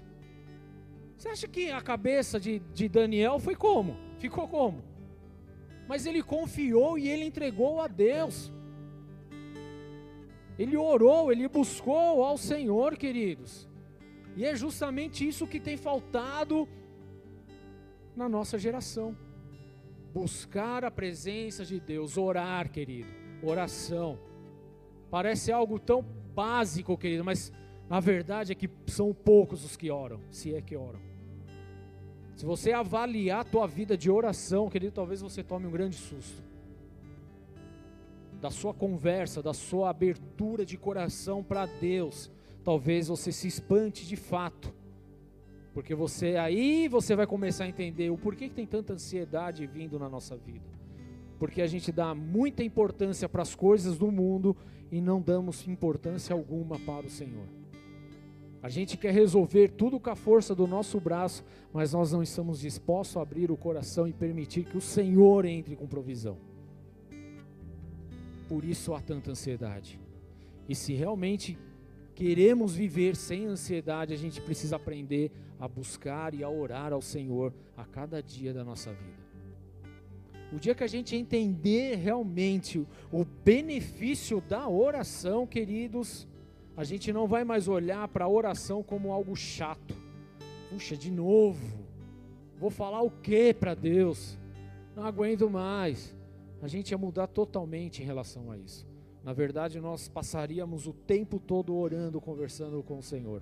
Speaker 1: Você acha que a cabeça de, de Daniel foi como? Ficou como? Mas ele confiou e ele entregou a Deus. Ele orou, ele buscou ao Senhor, queridos. E é justamente isso que tem faltado na nossa geração. Buscar a presença de Deus, orar, querido. Oração. Parece algo tão básico, querido, mas a verdade é que são poucos os que oram, se é que oram. Se você avaliar a tua vida de oração, querido, talvez você tome um grande susto. Da sua conversa, da sua abertura de coração para Deus, talvez você se espante de fato. Porque você aí você vai começar a entender o porquê que tem tanta ansiedade vindo na nossa vida. Porque a gente dá muita importância para as coisas do mundo e não damos importância alguma para o Senhor. A gente quer resolver tudo com a força do nosso braço, mas nós não estamos dispostos a abrir o coração e permitir que o Senhor entre com provisão. Por isso há tanta ansiedade. E se realmente queremos viver sem ansiedade, a gente precisa aprender a buscar e a orar ao Senhor a cada dia da nossa vida. O dia que a gente entender realmente o benefício da oração, queridos, a gente não vai mais olhar para a oração como algo chato. Puxa, de novo, vou falar o que para Deus? Não aguento mais. A gente ia mudar totalmente em relação a isso. Na verdade, nós passaríamos o tempo todo orando, conversando com o Senhor.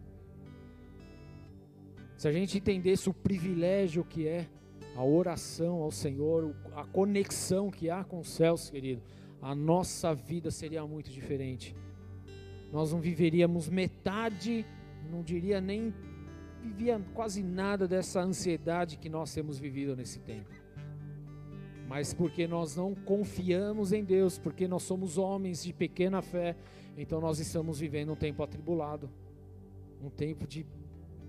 Speaker 1: Se a gente entendesse o privilégio que é a oração ao Senhor, a conexão que há com os céus, querido, a nossa vida seria muito diferente nós não viveríamos metade, não diria nem vivia quase nada dessa ansiedade que nós temos vivido nesse tempo. Mas porque nós não confiamos em Deus, porque nós somos homens de pequena fé, então nós estamos vivendo um tempo atribulado, um tempo de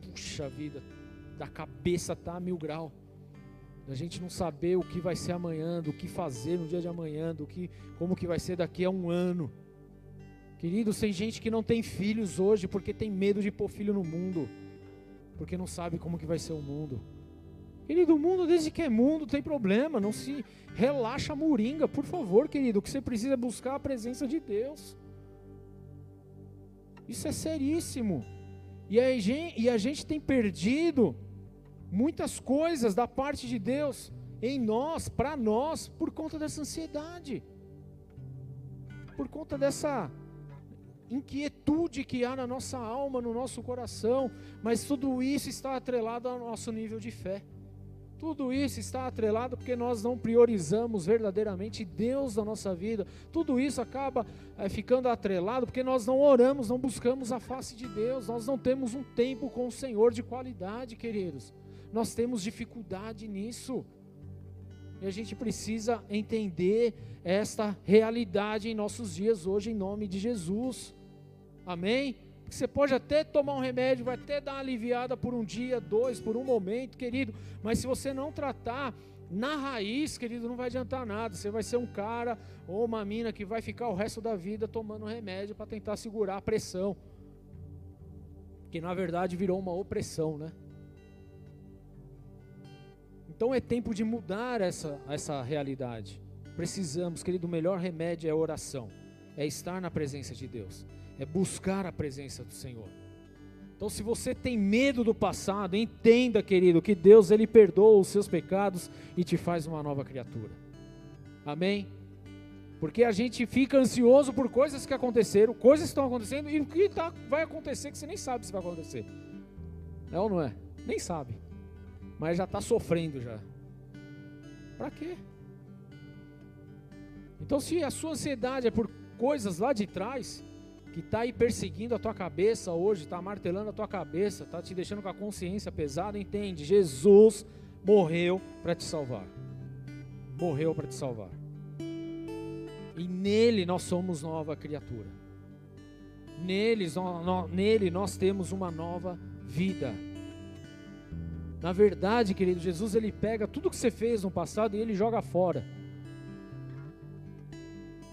Speaker 1: puxa vida, da cabeça tá a mil grau, da gente não saber o que vai ser amanhã, do que fazer no dia de amanhã, do que como que vai ser daqui a um ano. Queridos, tem gente que não tem filhos hoje porque tem medo de pôr filho no mundo, porque não sabe como que vai ser o mundo. Querido, mundo desde que é mundo tem problema, não se relaxa moringa, por favor, querido, o que você precisa é buscar a presença de Deus. Isso é seríssimo. E a gente, e a gente tem perdido muitas coisas da parte de Deus em nós, para nós, por conta dessa ansiedade, por conta dessa inquietude que há na nossa alma, no nosso coração, mas tudo isso está atrelado ao nosso nível de fé. Tudo isso está atrelado porque nós não priorizamos verdadeiramente Deus na nossa vida. Tudo isso acaba é, ficando atrelado porque nós não oramos, não buscamos a face de Deus. Nós não temos um tempo com o Senhor de qualidade, queridos. Nós temos dificuldade nisso. E a gente precisa entender esta realidade em nossos dias hoje, em nome de Jesus. Amém? Você pode até tomar um remédio, vai até dar uma aliviada por um dia, dois, por um momento, querido, mas se você não tratar na raiz, querido, não vai adiantar nada. Você vai ser um cara ou uma mina que vai ficar o resto da vida tomando remédio para tentar segurar a pressão. Que na verdade virou uma opressão, né? Então é tempo de mudar essa, essa realidade. Precisamos, querido, o melhor remédio é oração, é estar na presença de Deus é buscar a presença do Senhor. Então, se você tem medo do passado, entenda, querido, que Deus ele perdoa os seus pecados e te faz uma nova criatura. Amém? Porque a gente fica ansioso por coisas que aconteceram, coisas que estão acontecendo e o que tá, vai acontecer que você nem sabe se vai acontecer. É ou não é? Nem sabe. Mas já está sofrendo já. Para quê? Então, se a sua ansiedade é por coisas lá de trás, que está aí perseguindo a tua cabeça hoje, está martelando a tua cabeça, está te deixando com a consciência pesada, entende? Jesus morreu para te salvar. Morreu para te salvar. E nele nós somos nova criatura. Neles, nele nós temos uma nova vida. Na verdade, querido, Jesus ele pega tudo que você fez no passado e ele joga fora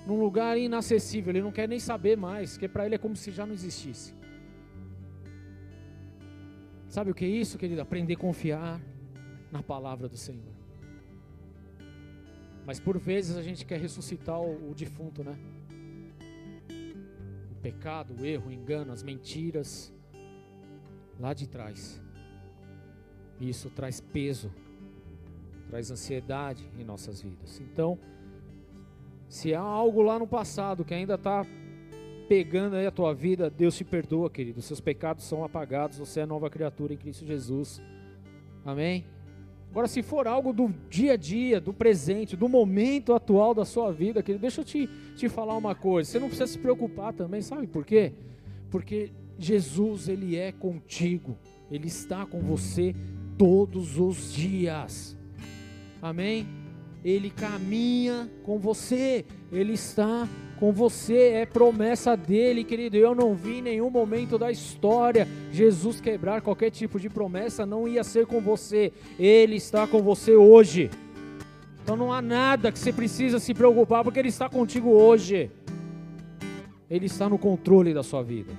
Speaker 1: num lugar inacessível, ele não quer nem saber mais, porque para ele é como se já não existisse. Sabe o que é isso, querido? Aprender a confiar na palavra do Senhor. Mas por vezes a gente quer ressuscitar o, o defunto, né? O pecado, o erro, o engano, as mentiras, lá de trás. Isso traz peso, traz ansiedade em nossas vidas. Então, se há algo lá no passado que ainda está pegando aí a tua vida, Deus te perdoa, querido. Seus pecados são apagados, você é nova criatura em Cristo Jesus. Amém? Agora, se for algo do dia a dia, do presente, do momento atual da sua vida, querido, deixa eu te, te falar uma coisa. Você não precisa se preocupar também, sabe por quê? Porque Jesus, Ele é contigo, Ele está com você todos os dias. Amém? Ele caminha com você, Ele está com você, é promessa dele, querido. Eu não vi em nenhum momento da história Jesus quebrar qualquer tipo de promessa, não ia ser com você, Ele está com você hoje. Então não há nada que você precisa se preocupar, porque Ele está contigo hoje. Ele está no controle da sua vida.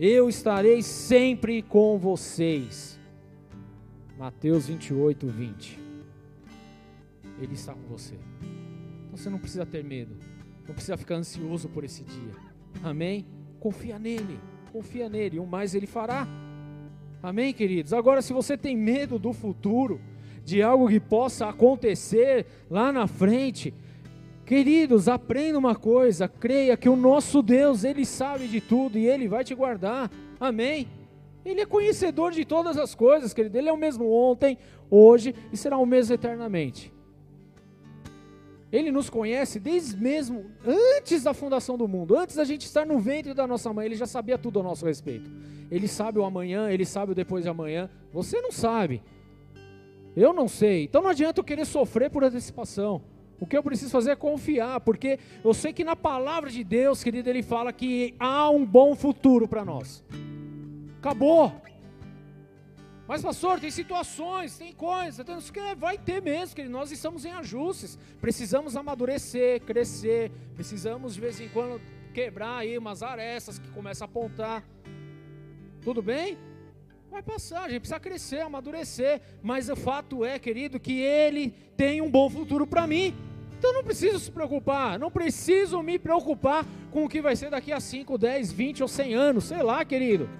Speaker 1: Eu estarei sempre com vocês. Mateus 28, 20. Ele está com você. Então você não precisa ter medo. Não precisa ficar ansioso por esse dia. Amém? Confia nele. Confia nele. O mais ele fará. Amém, queridos? Agora, se você tem medo do futuro, de algo que possa acontecer lá na frente, queridos, aprenda uma coisa: creia que o nosso Deus, Ele sabe de tudo e Ele vai te guardar. Amém? Ele é conhecedor de todas as coisas, querido. Ele é o mesmo ontem, hoje e será o mesmo eternamente. Ele nos conhece desde mesmo antes da fundação do mundo, antes da gente estar no ventre da nossa mãe, ele já sabia tudo a nosso respeito. Ele sabe o amanhã, ele sabe o depois de amanhã. Você não sabe. Eu não sei. Então não adianta eu querer sofrer por antecipação. O que eu preciso fazer é confiar, porque eu sei que na palavra de Deus, querido, ele fala que há um bom futuro para nós. Acabou. Mas, pastor, tem situações, tem coisas, tem, que vai ter mesmo, que nós estamos em ajustes. Precisamos amadurecer, crescer, precisamos de vez em quando quebrar aí umas arestas que começam a apontar. Tudo bem? Vai passar, a gente precisa crescer, amadurecer. Mas o fato é, querido, que Ele tem um bom futuro para mim. Então não preciso se preocupar, não preciso me preocupar com o que vai ser daqui a 5, 10, 20 ou 100 anos, sei lá, querido.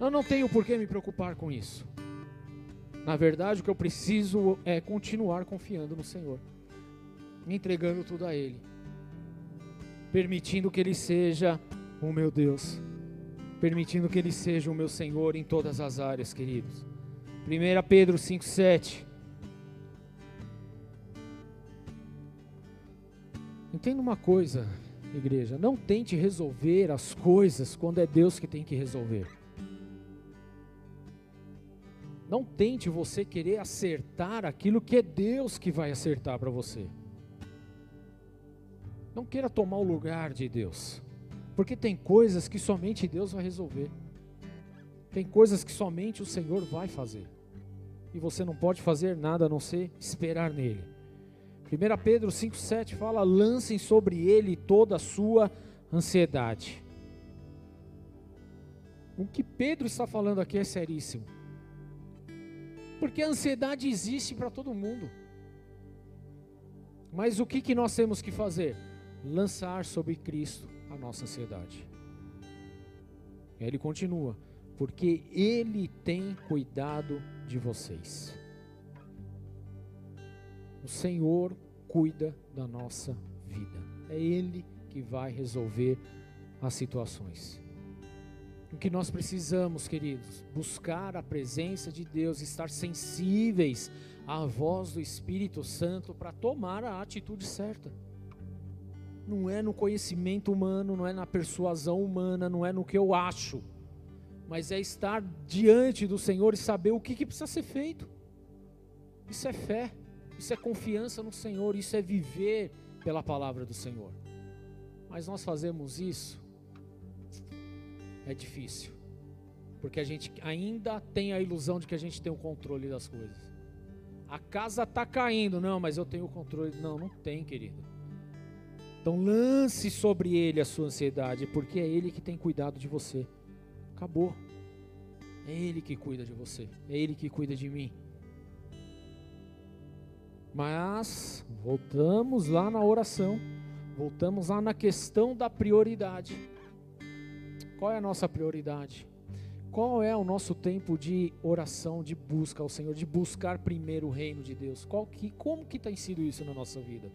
Speaker 1: Eu não tenho por que me preocupar com isso. Na verdade, o que eu preciso é continuar confiando no Senhor, me entregando tudo a Ele, permitindo que Ele seja o meu Deus, permitindo que Ele seja o meu Senhor em todas as áreas, queridos. 1 Pedro 5,7 Entenda uma coisa, igreja: não tente resolver as coisas quando é Deus que tem que resolver. Não tente você querer acertar aquilo que é Deus que vai acertar para você. Não queira tomar o lugar de Deus, porque tem coisas que somente Deus vai resolver. Tem coisas que somente o Senhor vai fazer. E você não pode fazer nada a não ser esperar nele. 1 Pedro 5,7 fala: lancem sobre ele toda a sua ansiedade. O que Pedro está falando aqui é seríssimo. Porque a ansiedade existe para todo mundo. Mas o que, que nós temos que fazer? Lançar sobre Cristo a nossa ansiedade. E ele continua: porque Ele tem cuidado de vocês. O Senhor cuida da nossa vida. É Ele que vai resolver as situações. O que nós precisamos, queridos, buscar a presença de Deus, estar sensíveis à voz do Espírito Santo para tomar a atitude certa. Não é no conhecimento humano, não é na persuasão humana, não é no que eu acho, mas é estar diante do Senhor e saber o que, que precisa ser feito. Isso é fé, isso é confiança no Senhor, isso é viver pela palavra do Senhor. Mas nós fazemos isso é difícil. Porque a gente ainda tem a ilusão de que a gente tem o controle das coisas. A casa está caindo, não, mas eu tenho o controle. Não, não tem, querido. Então lance sobre ele a sua ansiedade, porque é ele que tem cuidado de você. Acabou. É ele que cuida de você. É ele que cuida de mim. Mas voltamos lá na oração. Voltamos lá na questão da prioridade. Qual é a nossa prioridade? Qual é o nosso tempo de oração, de busca ao Senhor, de buscar primeiro o reino de Deus? Qual que, como que tem sido isso na nossa vida?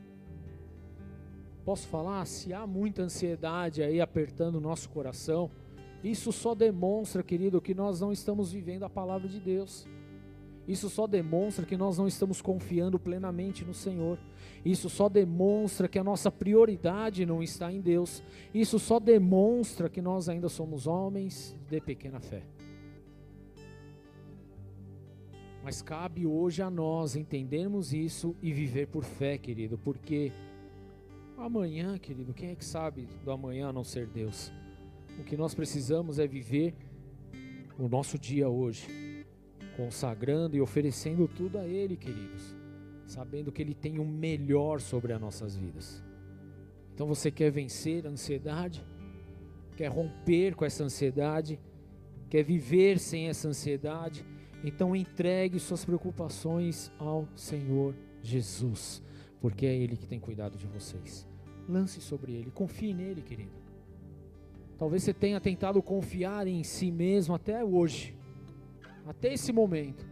Speaker 1: Posso falar? Se há muita ansiedade aí apertando o nosso coração, isso só demonstra, querido, que nós não estamos vivendo a palavra de Deus. Isso só demonstra que nós não estamos confiando plenamente no Senhor. Isso só demonstra que a nossa prioridade não está em Deus. Isso só demonstra que nós ainda somos homens de pequena fé. Mas cabe hoje a nós entendermos isso e viver por fé, querido, porque amanhã, querido, quem é que sabe do amanhã a não ser Deus? O que nós precisamos é viver o nosso dia hoje, consagrando e oferecendo tudo a Ele, queridos, sabendo que Ele tem o melhor sobre as nossas vidas. Então você quer vencer a ansiedade? Quer romper com essa ansiedade? Quer viver sem essa ansiedade? Então entregue suas preocupações ao Senhor Jesus, porque é Ele que tem cuidado de vocês. Lance sobre Ele, confie nele, querido. Talvez você tenha tentado confiar em si mesmo até hoje, até esse momento.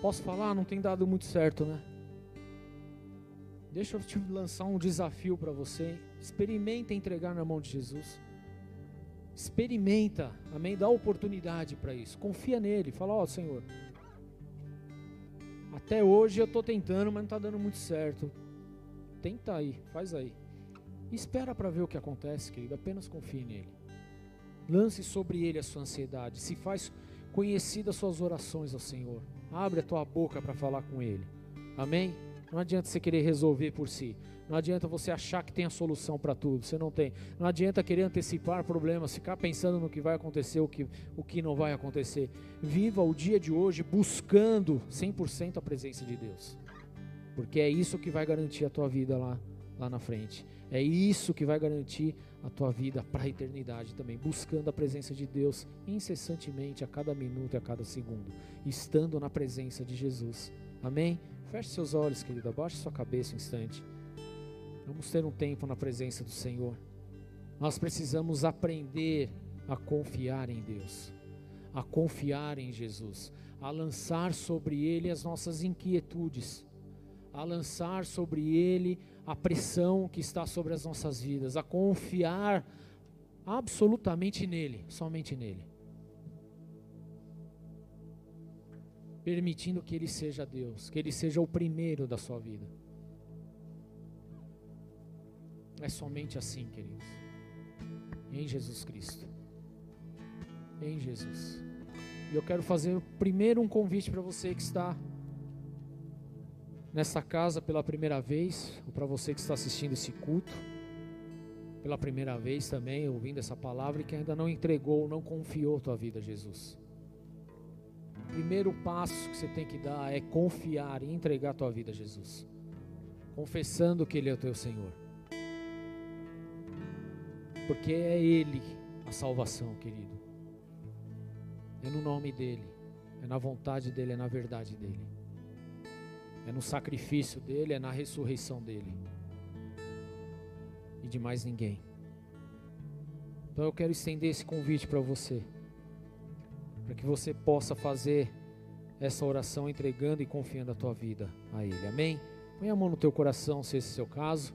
Speaker 1: Posso falar? Não tem dado muito certo, né? Deixa eu te lançar um desafio para você. Experimenta entregar na mão de Jesus. Experimenta, amém? Dá oportunidade para isso. Confia nele. Fala, ó oh, Senhor, até hoje eu estou tentando, mas não está dando muito certo. Tenta aí, faz aí. Espera para ver o que acontece, querido. Apenas confie nele. Lance sobre ele a sua ansiedade. Se faz conhecidas suas orações ao Senhor. Abre a tua boca para falar com ele. Amém? Não adianta você querer resolver por si. Não adianta você achar que tem a solução para tudo. Você não tem. Não adianta querer antecipar problemas, ficar pensando no que vai acontecer, o que, o que não vai acontecer. Viva o dia de hoje buscando 100% a presença de Deus. Porque é isso que vai garantir a tua vida lá, lá na frente. É isso que vai garantir a tua vida para a eternidade também. Buscando a presença de Deus incessantemente, a cada minuto e a cada segundo. Estando na presença de Jesus. Amém? Feche seus olhos, querido. Abaixe sua cabeça um instante. Vamos ter um tempo na presença do Senhor. Nós precisamos aprender a confiar em Deus, a confiar em Jesus, a lançar sobre Ele as nossas inquietudes, a lançar sobre Ele a pressão que está sobre as nossas vidas, a confiar absolutamente nele, somente nele. Permitindo que Ele seja Deus, que Ele seja o primeiro da sua vida. É somente assim, queridos. Em Jesus Cristo. Em Jesus. E eu quero fazer primeiro um convite para você que está nessa casa pela primeira vez, ou para você que está assistindo esse culto pela primeira vez também, ouvindo essa palavra e que ainda não entregou, não confiou tua vida a Jesus. O primeiro passo que você tem que dar é confiar e entregar tua vida a Jesus, confessando que Ele é o teu Senhor porque é Ele a salvação, querido. É no nome dEle, é na vontade dEle, é na verdade dEle, é no sacrifício dEle, é na ressurreição dEle, e de mais ninguém. Então eu quero estender esse convite para você, para que você possa fazer essa oração entregando e confiando a tua vida a Ele, amém? Põe a mão no teu coração, se esse é o seu caso.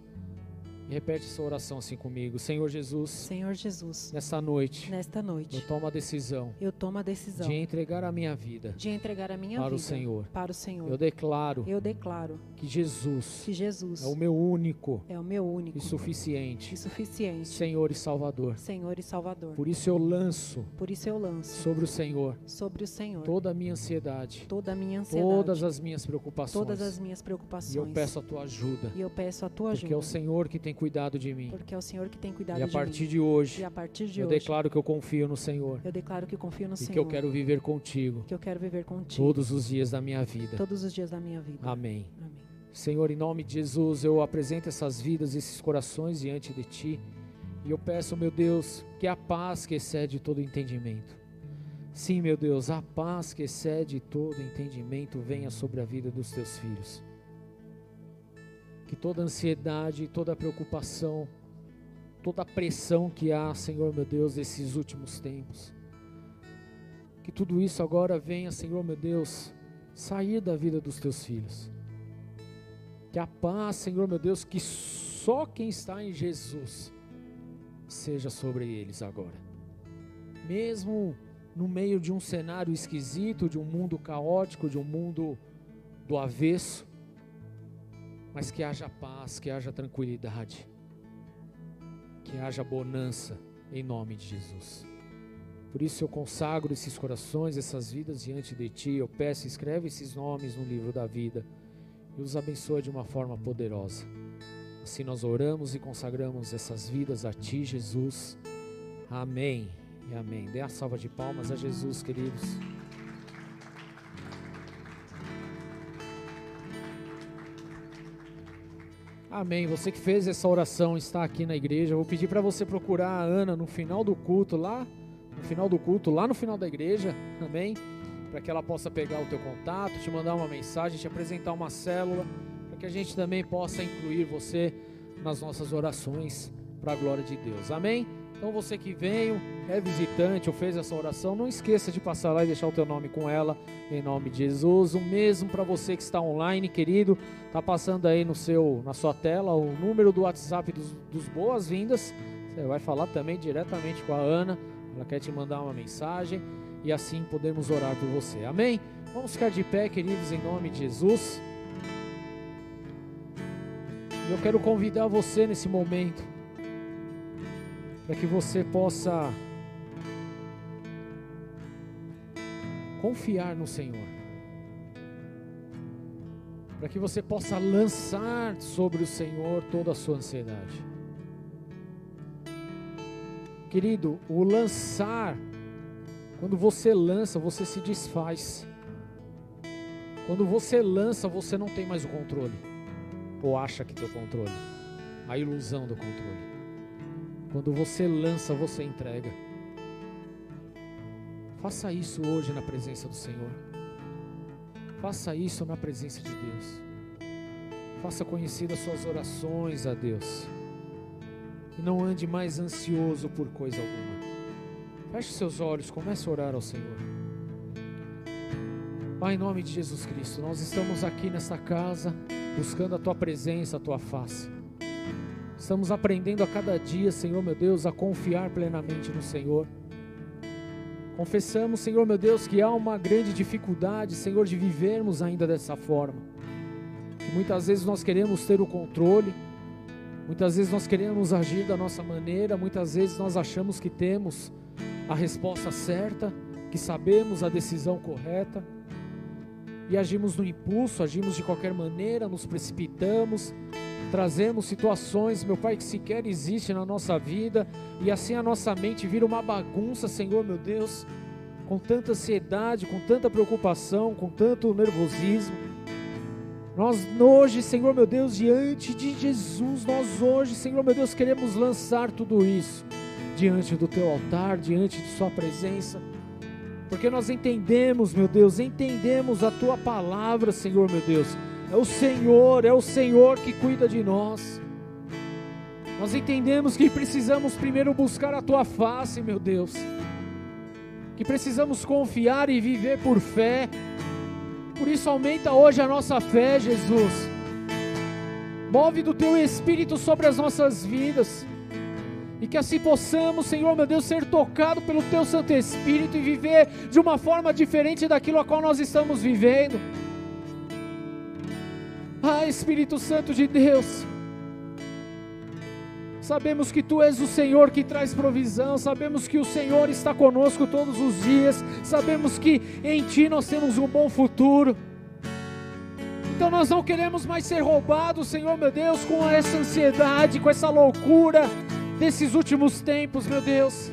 Speaker 1: E repete essa oração assim comigo. Senhor Jesus.
Speaker 2: Senhor Jesus.
Speaker 1: Nessa noite.
Speaker 2: Nesta noite.
Speaker 1: Eu tomo a decisão.
Speaker 2: Eu tomo a decisão.
Speaker 1: De entregar a minha vida.
Speaker 2: De entregar a minha
Speaker 1: para
Speaker 2: vida.
Speaker 1: o Senhor.
Speaker 2: Para o Senhor.
Speaker 1: Eu declaro.
Speaker 2: Eu declaro.
Speaker 1: Que Jesus.
Speaker 2: Que Jesus.
Speaker 1: É o meu único.
Speaker 2: É o meu único.
Speaker 1: E suficiente.
Speaker 2: E suficiente.
Speaker 1: Senhor e Salvador.
Speaker 2: Senhor e Salvador.
Speaker 1: Por isso eu lanço.
Speaker 2: Por isso eu lanço.
Speaker 1: Sobre o Senhor.
Speaker 2: Sobre o Senhor.
Speaker 1: Toda a minha ansiedade.
Speaker 2: Toda a minha ansiedade.
Speaker 1: Todas as minhas preocupações.
Speaker 2: Todas as minhas preocupações.
Speaker 1: E eu peço a tua ajuda.
Speaker 2: E eu peço a tua ajuda.
Speaker 1: Porque é o Senhor que tem cuidado de mim
Speaker 2: porque é o Senhor que tem cuidado
Speaker 1: de mim.
Speaker 2: E a
Speaker 1: partir
Speaker 2: de,
Speaker 1: de hoje,
Speaker 2: e de
Speaker 1: eu
Speaker 2: hoje,
Speaker 1: declaro que eu confio no Senhor.
Speaker 2: Eu declaro que confio no
Speaker 1: e
Speaker 2: Senhor.
Speaker 1: que eu quero viver contigo.
Speaker 2: Que eu quero viver contigo.
Speaker 1: Todos os dias da minha vida.
Speaker 2: Todos os dias da minha vida.
Speaker 1: Amém.
Speaker 2: Amém.
Speaker 1: Senhor, em nome de Jesus, eu apresento essas vidas, esses corações diante de ti. E eu peço, meu Deus, que a paz que excede todo entendimento. Sim, meu Deus, a paz que excede todo entendimento venha sobre a vida dos teus filhos que toda ansiedade, toda preocupação, toda pressão que há, Senhor meu Deus, nesses últimos tempos, que tudo isso agora venha, Senhor meu Deus, sair da vida dos teus filhos. Que a paz, Senhor meu Deus, que só quem está em Jesus seja sobre eles agora. Mesmo no meio de um cenário esquisito, de um mundo caótico, de um mundo do avesso, mas que haja paz, que haja tranquilidade, que haja bonança em nome de Jesus. Por isso eu consagro esses corações, essas vidas diante de Ti. Eu peço, escreve esses nomes no livro da vida e os abençoa de uma forma poderosa. Assim nós oramos e consagramos essas vidas a Ti, Jesus. Amém e amém. Dê a salva de palmas a Jesus, queridos. Amém. Você que fez essa oração está aqui na igreja. Vou pedir para você procurar a Ana no final do culto lá, no final do culto lá no final da igreja. Amém. Para que ela possa pegar o teu contato, te mandar uma mensagem, te apresentar uma célula, para que a gente também possa incluir você nas nossas orações para a glória de Deus. Amém. Então você que veio, é visitante ou fez essa oração, não esqueça de passar lá e deixar o teu nome com ela, em nome de Jesus. O mesmo para você que está online, querido, tá passando aí no seu, na sua tela o número do WhatsApp dos, dos boas-vindas. Você vai falar também diretamente com a Ana, ela quer te mandar uma mensagem e assim podemos orar por você. Amém? Vamos ficar de pé, queridos, em nome de Jesus. Eu quero convidar você nesse momento para que você possa confiar no Senhor, para que você possa lançar sobre o Senhor toda a sua ansiedade. Querido, o lançar, quando você lança, você se desfaz. Quando você lança, você não tem mais o controle, ou acha que tem o controle, a ilusão do controle. Quando você lança, você entrega. Faça isso hoje na presença do Senhor. Faça isso na presença de Deus. Faça conhecidas suas orações a Deus. E não ande mais ansioso por coisa alguma. Feche seus olhos, comece a orar ao Senhor. Pai, em nome de Jesus Cristo, nós estamos aqui nesta casa buscando a tua presença, a tua face. Estamos aprendendo a cada dia, Senhor meu Deus, a confiar plenamente no Senhor. Confessamos, Senhor meu Deus, que há uma grande dificuldade, Senhor, de vivermos ainda dessa forma. Que muitas vezes nós queremos ter o controle, muitas vezes nós queremos agir da nossa maneira, muitas vezes nós achamos que temos a resposta certa, que sabemos a decisão correta e agimos no impulso, agimos de qualquer maneira, nos precipitamos trazemos situações, meu Pai, que sequer existem na nossa vida, e assim a nossa mente vira uma bagunça, Senhor, meu Deus, com tanta ansiedade, com tanta preocupação, com tanto nervosismo. Nós hoje, Senhor, meu Deus, diante de Jesus, nós hoje, Senhor, meu Deus, queremos lançar tudo isso diante do Teu altar, diante de Sua presença. Porque nós entendemos, meu Deus, entendemos a tua palavra, Senhor, meu Deus é o Senhor, é o Senhor que cuida de nós. Nós entendemos que precisamos primeiro buscar a tua face, meu Deus. Que precisamos confiar e viver por fé. Por isso aumenta hoje a nossa fé, Jesus. Move do teu espírito sobre as nossas vidas. E que assim possamos, Senhor meu Deus, ser tocado pelo teu Santo Espírito e viver de uma forma diferente daquilo a qual nós estamos vivendo. Ah, Espírito Santo de Deus, sabemos que Tu és o Senhor que traz provisão, sabemos que o Senhor está conosco todos os dias, sabemos que em Ti nós temos um bom futuro. Então nós não queremos mais ser roubados, Senhor meu Deus, com essa ansiedade, com essa loucura desses últimos tempos, meu Deus.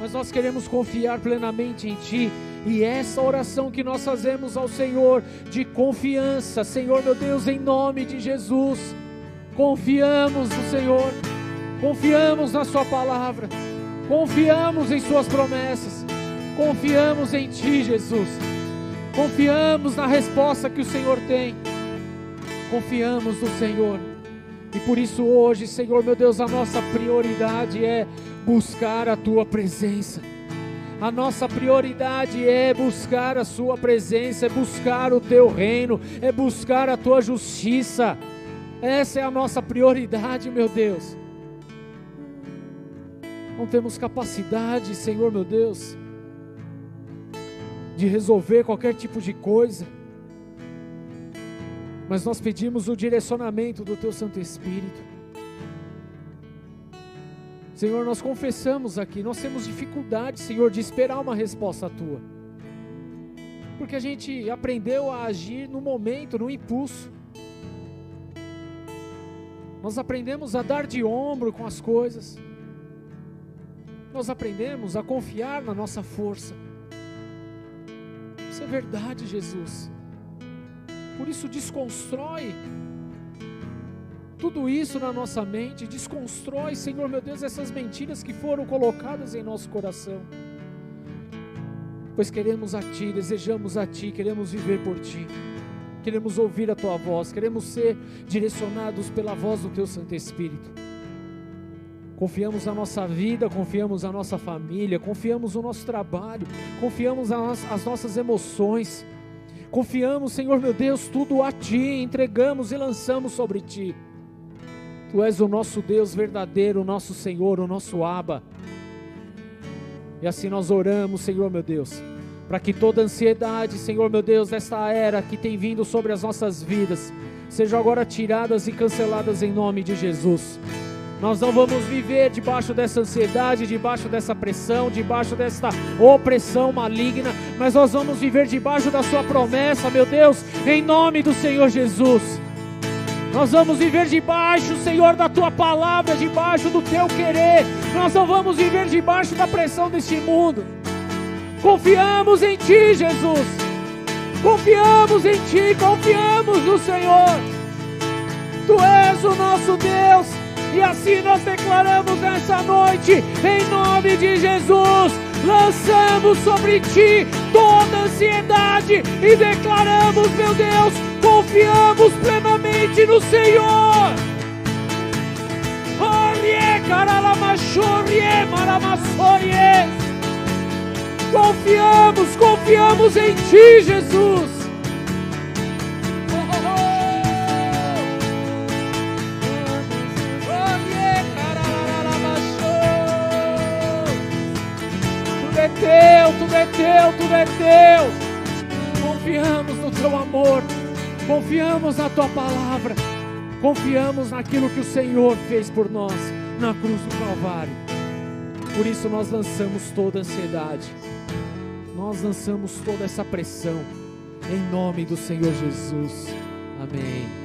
Speaker 1: Mas nós queremos confiar plenamente em Ti e essa oração que nós fazemos ao Senhor de confiança, Senhor meu Deus, em nome de Jesus, confiamos no Senhor, confiamos na Sua palavra, confiamos em Suas promessas, confiamos em Ti, Jesus, confiamos na resposta que o Senhor tem, confiamos no Senhor. E por isso hoje, Senhor meu Deus, a nossa prioridade é buscar a tua presença a nossa prioridade é buscar a Sua presença, é buscar o Teu reino, é buscar a Tua justiça. Essa é a nossa prioridade, meu Deus. Não temos capacidade, Senhor, meu Deus, de resolver qualquer tipo de coisa. Mas nós pedimos o direcionamento do Teu Santo Espírito. Senhor, nós confessamos aqui, nós temos dificuldade, Senhor, de esperar uma resposta tua. Porque a gente aprendeu a agir no momento, no impulso. Nós aprendemos a dar de ombro com as coisas. Nós aprendemos a confiar na nossa força. Isso é verdade, Jesus. Por isso, desconstrói tudo isso na nossa mente, desconstrói, Senhor meu Deus, essas mentiras que foram colocadas em nosso coração. Pois queremos a Ti, desejamos a Ti, queremos viver por Ti, queremos ouvir a Tua voz, queremos ser direcionados pela voz do Teu Santo Espírito. Confiamos na nossa vida, confiamos na nossa família, confiamos no nosso trabalho, confiamos nas nossas emoções, confiamos, Senhor meu Deus, tudo a Ti, entregamos e lançamos sobre Ti. Tu és o nosso Deus verdadeiro, o nosso Senhor, o nosso Abba. E assim nós oramos, Senhor meu Deus, para que toda ansiedade, Senhor meu Deus, desta era que tem vindo sobre as nossas vidas, sejam agora tiradas e canceladas em nome de Jesus. Nós não vamos viver debaixo dessa ansiedade, debaixo dessa pressão, debaixo desta opressão maligna, mas nós vamos viver debaixo da Sua promessa, meu Deus, em nome do Senhor Jesus. Nós vamos viver debaixo, Senhor, da tua palavra, debaixo do teu querer. Nós não vamos viver debaixo da pressão deste mundo. Confiamos em ti, Jesus. Confiamos em ti, confiamos no Senhor. Tu és o nosso Deus. E assim nós declaramos nessa noite, em nome de Jesus, lançamos sobre ti toda ansiedade e declaramos, meu Deus, confiamos plenamente no Senhor. Confiamos, confiamos em Ti, Jesus. Tudo é teu, tudo é teu. Confiamos no Teu amor. Confiamos na tua palavra. Confiamos naquilo que o Senhor fez por nós na cruz do Calvário. Por isso nós lançamos toda ansiedade. Nós lançamos toda essa pressão em nome do Senhor Jesus. Amém.